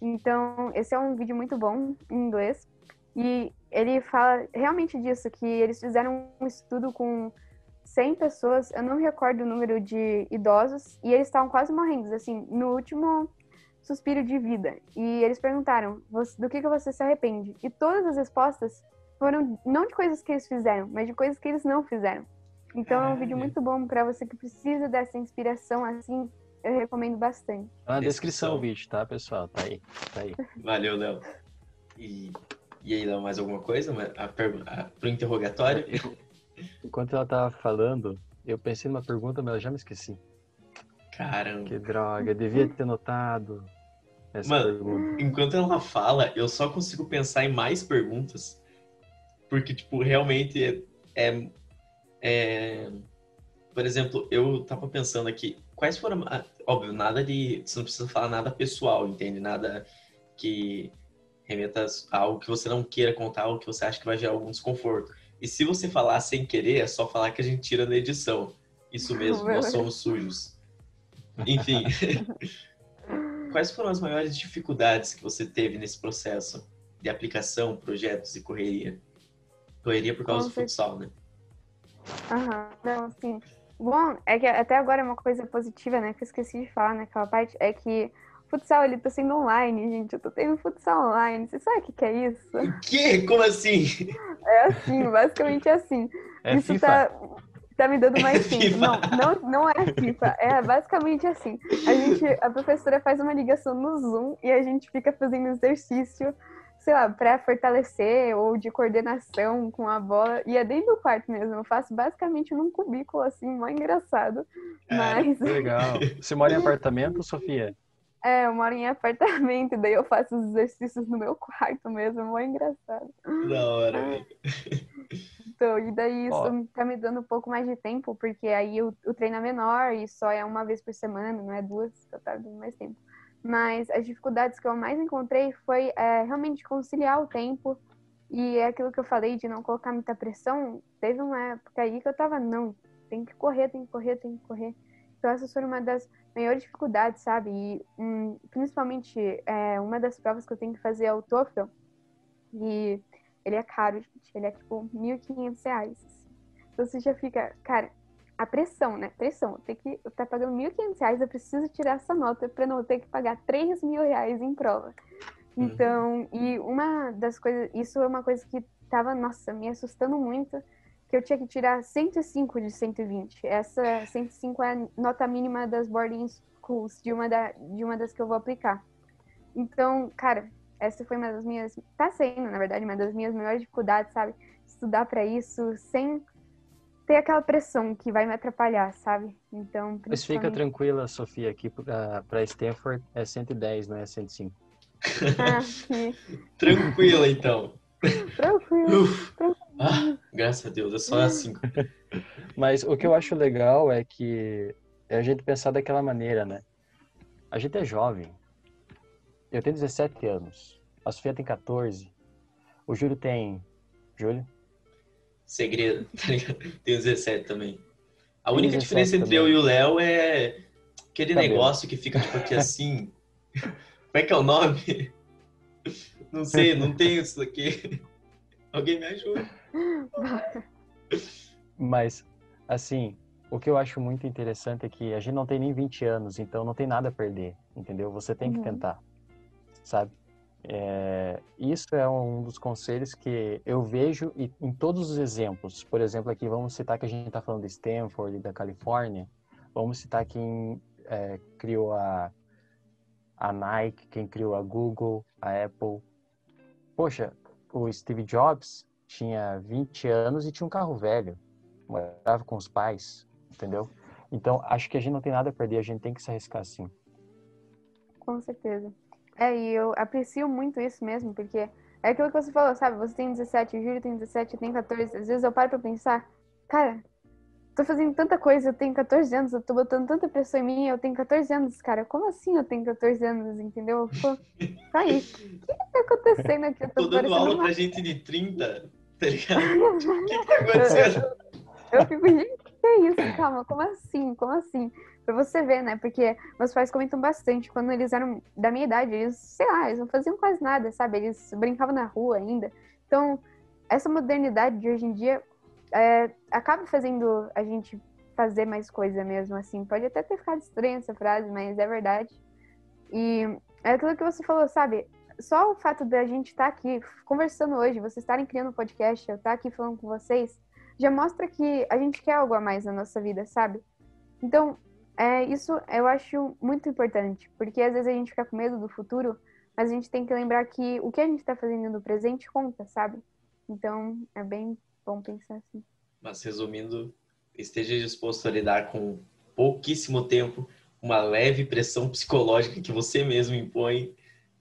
Então, esse é um vídeo muito bom em inglês. E ele fala realmente disso, que eles fizeram um estudo com 100 pessoas, eu não me recordo o número de idosos, e eles estavam quase morrendo, assim, no último suspiro de vida. E eles perguntaram, do que, que você se arrepende? E todas as respostas foram não de coisas que eles fizeram, mas de coisas que eles não fizeram. Então é um vídeo muito bom para você que precisa dessa inspiração assim eu recomendo bastante. Tá na descrição o vídeo, tá, pessoal? Tá aí. Tá aí. Valeu, Léo. E, e aí, Léo, mais alguma coisa? A pergunta pro interrogatório? Enquanto ela tava falando, eu pensei numa pergunta, mas eu já me esqueci. Caramba. Que droga, eu devia ter notado. Essa Mano, pergunta. enquanto ela fala, eu só consigo pensar em mais perguntas. Porque, tipo, realmente é, é, é por exemplo, eu tava pensando aqui, quais foram. Óbvio, nada de. Você não precisa falar nada pessoal, entende? Nada que remeta a algo que você não queira contar, algo que você acha que vai gerar algum desconforto. E se você falar sem querer, é só falar que a gente tira na edição. Isso mesmo, nós somos sujos. Enfim. Quais foram as maiores dificuldades que você teve nesse processo de aplicação, projetos e correria? Correria por causa Com do futsal, né? Aham, não, sim. Bom, é que até agora é uma coisa positiva, né, que eu esqueci de falar naquela parte, é que futsal ele tá sendo online, gente. Eu tô tendo futsal online. Você sabe o que, que é isso? O quê? Como assim? É assim, basicamente é assim. É isso FIFA. tá tá me dando mais É tempo. Não, não, não é FIFA. É basicamente assim. A gente, a professora faz uma ligação no Zoom e a gente fica fazendo exercício sei lá, para fortalecer ou de coordenação com a bola. E é dentro do quarto mesmo. Eu faço basicamente num cubículo assim, mó engraçado. Mas. Legal. Você mora em apartamento, Sofia? É, eu moro em apartamento, daí eu faço os exercícios no meu quarto mesmo, mó engraçado. Da hora, velho. Então, e daí isso Ó. tá me dando um pouco mais de tempo, porque aí o, o treino é menor e só é uma vez por semana, não é duas, então tá dando mais tempo. Mas as dificuldades que eu mais encontrei foi é, realmente conciliar o tempo e é aquilo que eu falei de não colocar muita pressão. Teve uma época aí que eu tava, não, tem que correr, tem que correr, tem que correr. Então essas foram uma das maiores dificuldades, sabe? E hum, principalmente é, uma das provas que eu tenho que fazer é o TOEFL. E ele é caro, gente. Ele é tipo 1.500 reais. Então você já fica, cara, a pressão, né? Pressão. Eu tenho que eu tá pagando 1.500 reais, eu preciso tirar essa nota para não ter que pagar R$ mil reais em prova. Então, e uma das coisas, isso é uma coisa que tava, nossa, me assustando muito, que eu tinha que tirar 105 de 120. Essa 105 é a nota mínima das boarding schools, de uma, da, de uma das que eu vou aplicar. Então, cara, essa foi uma das minhas, tá sendo, na verdade, uma das minhas maiores dificuldades, sabe? Estudar para isso sem ter aquela pressão que vai me atrapalhar, sabe? Então, Mas fica tranquila, Sofia, aqui para Stanford é 110, não é 105. Ah, Tranquila, então. Tranquilo. Ah, graças a Deus, é só assim. Mas o que eu acho legal é que é a gente pensar daquela maneira, né? A gente é jovem. Eu tenho 17 anos. A Sofia tem 14. O Júlio tem. Júlio? Segredo, tá ligado? Tenho 17 também. A única diferença entre também. eu e o Léo é aquele Cabelo. negócio que fica tipo aqui assim. Como é que é o nome? Não sei, não tenho isso aqui. Alguém me ajuda. Mas, assim, o que eu acho muito interessante é que a gente não tem nem 20 anos, então não tem nada a perder, entendeu? Você tem que uhum. tentar, sabe? É, isso é um dos conselhos que eu vejo em todos os exemplos. Por exemplo, aqui vamos citar que a gente está falando de Stanford, da Califórnia. Vamos citar quem é, criou a, a Nike, quem criou a Google, a Apple. Poxa, o Steve Jobs tinha 20 anos e tinha um carro velho. Morava com os pais, entendeu? Então, acho que a gente não tem nada a perder, a gente tem que se arriscar sim. Com certeza. É, e eu aprecio muito isso mesmo, porque é aquilo que você falou, sabe? Você tem 17, o Júlio tem 17, eu tenho 14. Às vezes eu paro pra pensar, cara, tô fazendo tanta coisa, eu tenho 14 anos, eu tô botando tanta pressão em mim, eu tenho 14 anos, cara. Como assim eu tenho 14 anos, entendeu? Eu fico, aí, o que tá acontecendo aqui? Eu tô, tô dando aula uma... pra gente de 30, tá ligado? o que tá acontecendo? Eu, eu, eu fico, gente, que é isso? Calma, como assim? Como assim? Pra você ver, né? Porque meus pais comentam bastante. Quando eles eram da minha idade, eles, sei lá, eles não faziam quase nada, sabe? Eles brincavam na rua ainda. Então, essa modernidade de hoje em dia é, acaba fazendo a gente fazer mais coisa mesmo, assim. Pode até ter ficado estranha essa frase, mas é verdade. E é aquilo que você falou, sabe? Só o fato da gente estar tá aqui conversando hoje, vocês estarem criando um podcast, eu estar tá aqui falando com vocês, já mostra que a gente quer algo a mais na nossa vida, sabe? Então, é, isso eu acho muito importante, porque às vezes a gente fica com medo do futuro, mas a gente tem que lembrar que o que a gente está fazendo no presente conta, sabe? Então é bem bom pensar assim. Mas resumindo, esteja disposto a lidar com pouquíssimo tempo, uma leve pressão psicológica que você mesmo impõe.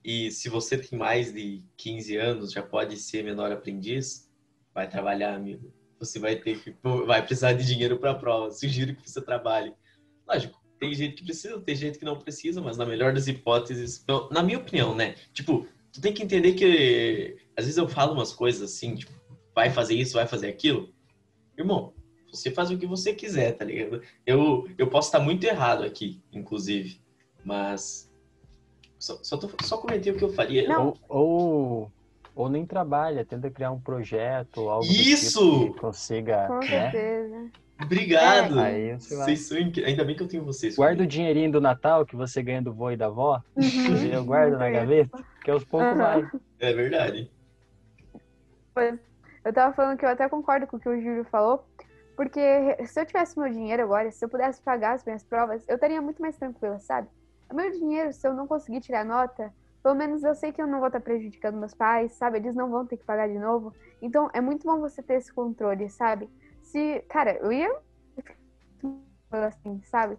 E se você tem mais de 15 anos, já pode ser menor aprendiz, vai trabalhar, amigo. Você vai ter que vai precisar de dinheiro para a prova. Sugiro que você trabalhe Lógico, tem gente que precisa, tem gente que não precisa, mas na melhor das hipóteses, na minha opinião, né? Tipo, tu tem que entender que às vezes eu falo umas coisas assim, tipo, vai fazer isso, vai fazer aquilo. Irmão, você faz o que você quiser, tá ligado? Eu, eu posso estar muito errado aqui, inclusive, mas só, só, tô, só comentei o que eu faria. Ou, ou, ou, nem trabalha, tenta criar um projeto, algo Isso! Tipo que consiga. Com né? certeza. Obrigado! É, vocês são inc... Ainda bem que eu tenho vocês. Guarda o dinheirinho do Natal que você ganha do vô e da avó. Uhum. Eu guardo na gaveta, que aos poucos uhum. vai. É verdade. Pois, eu tava falando que eu até concordo com o que o Júlio falou, porque se eu tivesse meu dinheiro agora, se eu pudesse pagar as minhas provas, eu estaria muito mais tranquila, sabe? O meu dinheiro, se eu não conseguir tirar nota, pelo menos eu sei que eu não vou estar prejudicando meus pais, sabe? Eles não vão ter que pagar de novo. Então, é muito bom você ter esse controle, sabe? se, cara, eu ia assim, sabe?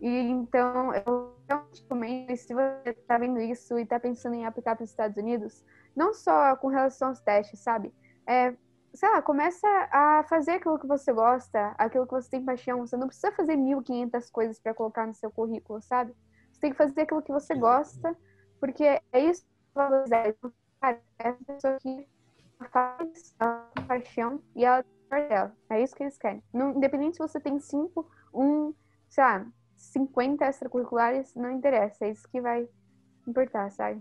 E então, eu recomendo, se você tá vendo isso e tá pensando em aplicar para os Estados Unidos, não só com relação aos testes, sabe? É, sei lá, começa a fazer aquilo que você gosta, aquilo que você tem paixão. Você não precisa fazer 1.500 coisas para colocar no seu currículo, sabe? Você tem que fazer aquilo que você gosta, porque é isso que valorizar. Cara, é a pessoa que faz a paixão e ela dela. É isso que eles querem. Não, independente se você tem cinco, um, sei lá, 50 extracurriculares, não interessa. É isso que vai importar, sabe?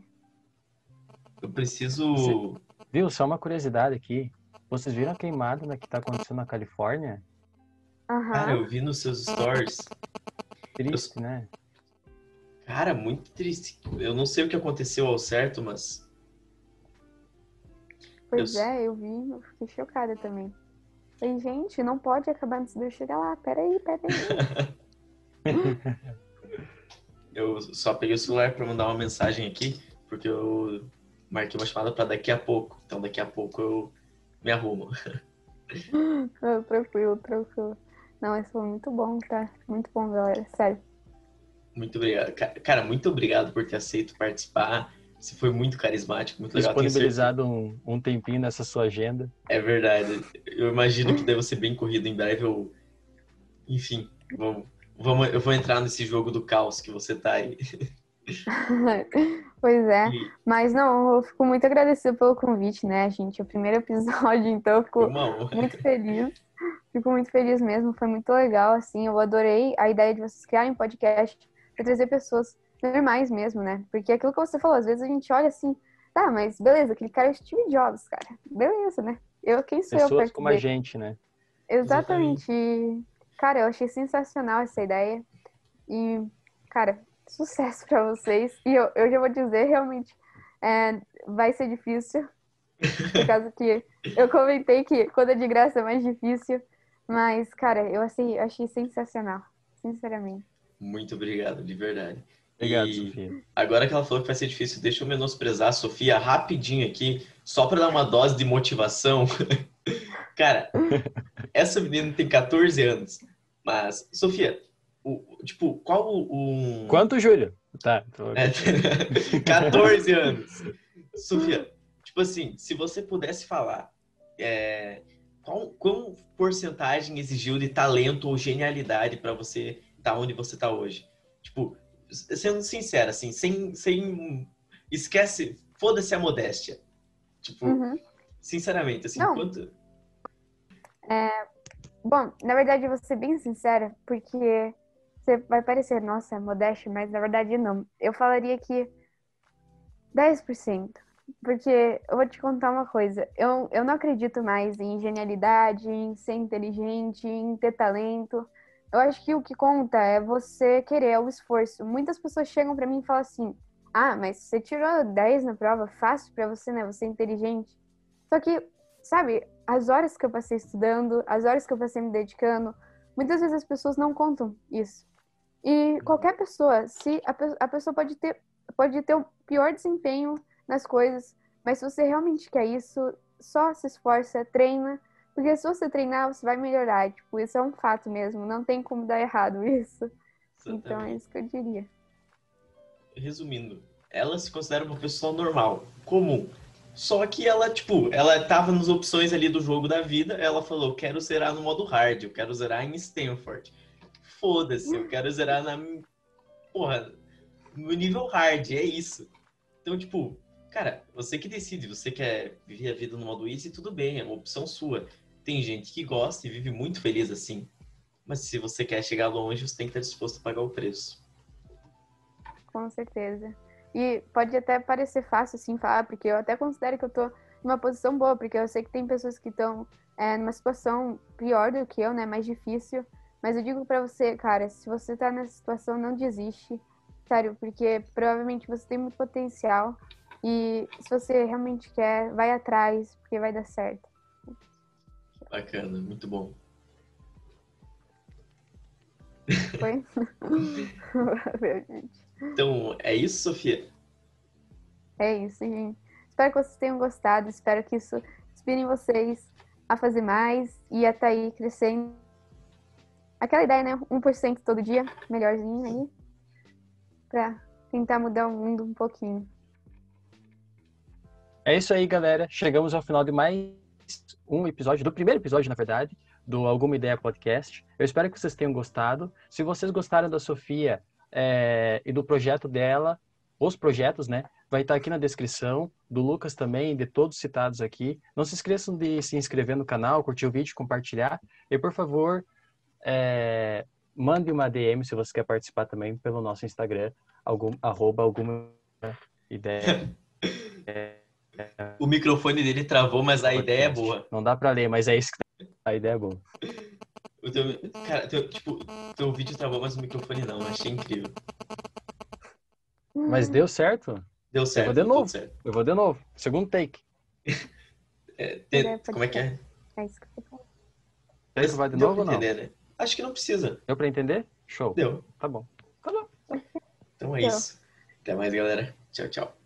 Eu preciso. Viu? Só uma curiosidade aqui. Vocês viram a queimada né, que tá acontecendo na Califórnia? Uhum. Cara, eu vi nos seus stories. Triste, eu... né? Cara, muito triste. Eu não sei o que aconteceu ao certo, mas. Pois eu... é, eu vi, eu fiquei chocada também. Falei, gente, não pode acabar antes de eu chegar lá. Peraí, peraí. eu só peguei o celular para mandar uma mensagem aqui, porque eu marquei uma chamada para daqui a pouco. Então daqui a pouco eu me arrumo. Não, tranquilo, tranquilo. Não, mas foi muito bom, tá? Muito bom, galera. Sério. Muito obrigado. Cara, muito obrigado por ter aceito participar. Você foi muito carismático, muito legal. Disponibilizado um, um tempinho nessa sua agenda. É verdade. Eu imagino que deve ser bem corrido em breve. Eu... Enfim, vamos, vamos, eu vou entrar nesse jogo do caos que você tá aí. pois é. E... Mas não, eu fico muito agradecida pelo convite, né, gente? O primeiro episódio, então eu fico muito feliz. Fico muito feliz mesmo, foi muito legal, assim. Eu adorei a ideia de vocês criarem um podcast para trazer pessoas normais mesmo, né? Porque aquilo que você falou, às vezes a gente olha assim, tá, mas beleza, aquele cara é o Steve Jobs, cara. Beleza, né? Eu, quem sou Pessoas eu perto como dele? a gente, né? Exatamente. Exatamente. Cara, eu achei sensacional essa ideia. E, cara, sucesso para vocês. E eu, eu já vou dizer, realmente, é, vai ser difícil. Por causa que eu comentei que quando é de graça é mais difícil. Mas, cara, eu achei, achei sensacional. Sinceramente. Muito obrigado, de verdade. Obrigado, e Sofia. Agora que ela falou que vai ser difícil, deixa eu menosprezar a Sofia rapidinho aqui, só para dar uma dose de motivação. Cara, essa menina tem 14 anos, mas, Sofia, o, tipo, qual o. Quanto, Júlio? Tá. Tô... É, 14 anos. Sofia, tipo assim, se você pudesse falar, é, qual, qual porcentagem exigiu de talento ou genialidade para você estar tá onde você está hoje? Tipo, sendo sincera, assim, sem, sem esquece, foda-se a modéstia. Tipo, uhum. sinceramente, assim, Não. quanto. É, bom, na verdade, eu vou ser bem sincera, porque você vai parecer, nossa, é modéstia, mas na verdade não. Eu falaria que 10%. Porque eu vou te contar uma coisa, eu, eu não acredito mais em genialidade, em ser inteligente, em ter talento. Eu acho que o que conta é você querer, é o esforço. Muitas pessoas chegam para mim e falam assim: "Ah, mas você tirou 10 na prova, fácil para você, né? Você é inteligente". Só que, sabe, as horas que eu passei estudando, as horas que eu passei me dedicando, muitas vezes as pessoas não contam isso. E qualquer pessoa, se a, a pessoa pode ter pode ter o pior desempenho nas coisas, mas se você realmente quer isso, só se esforça, treina porque se você treinar, você vai melhorar. Tipo, isso é um fato mesmo. Não tem como dar errado isso. Exatamente. Então é isso que eu diria. Resumindo, ela se considera uma pessoa normal, comum. Só que ela, tipo, ela tava nas opções ali do jogo da vida. Ela falou: quero zerar no modo hard, eu quero zerar em Stanford. Foda-se, eu quero zerar na. Porra, no nível hard, é isso. Então, tipo, cara, você que decide, você quer viver a vida no modo easy, tudo bem, é uma opção sua. Tem gente que gosta e vive muito feliz assim. Mas se você quer chegar longe, você tem que estar disposto a pagar o preço. Com certeza. E pode até parecer fácil assim falar, porque eu até considero que eu tô numa posição boa, porque eu sei que tem pessoas que estão é, numa situação pior do que eu, né? Mais difícil. Mas eu digo para você, cara, se você tá nessa situação, não desiste. Sério, porque provavelmente você tem muito potencial. E se você realmente quer, vai atrás, porque vai dar certo. Bacana, muito bom. Foi? então, é isso, Sofia? É isso, gente. Espero que vocês tenham gostado. Espero que isso inspire vocês a fazer mais e a estar tá aí crescendo. Aquela ideia, né? 1% todo dia, melhorzinho aí. Pra tentar mudar o mundo um pouquinho. É isso aí, galera. Chegamos ao final de mais um episódio, do primeiro episódio, na verdade, do Alguma Ideia Podcast. Eu espero que vocês tenham gostado. Se vocês gostaram da Sofia é, e do projeto dela, os projetos, né? Vai estar aqui na descrição, do Lucas também, de todos citados aqui. Não se esqueçam de se inscrever no canal, curtir o vídeo, compartilhar. E, por favor, é, mande uma DM se você quer participar também pelo nosso Instagram, algum, arroba alguma ideia. É, o microfone dele travou, mas a ideia é boa. Não dá pra ler, mas é isso que a ideia é boa. O teu, cara, teu, tipo, teu vídeo travou, mas o microfone não. Achei incrível. Mas deu certo? Deu certo. Eu vou de novo. Eu vou de novo. Segundo take. É, tem, como é que é? É isso que você falou. Vai de Deu novo ou não? Entender, né? Acho que não precisa. Deu pra entender? Show. Deu. Tá bom. Tá bom. Então é Deu. isso. Até mais, galera. Tchau, tchau.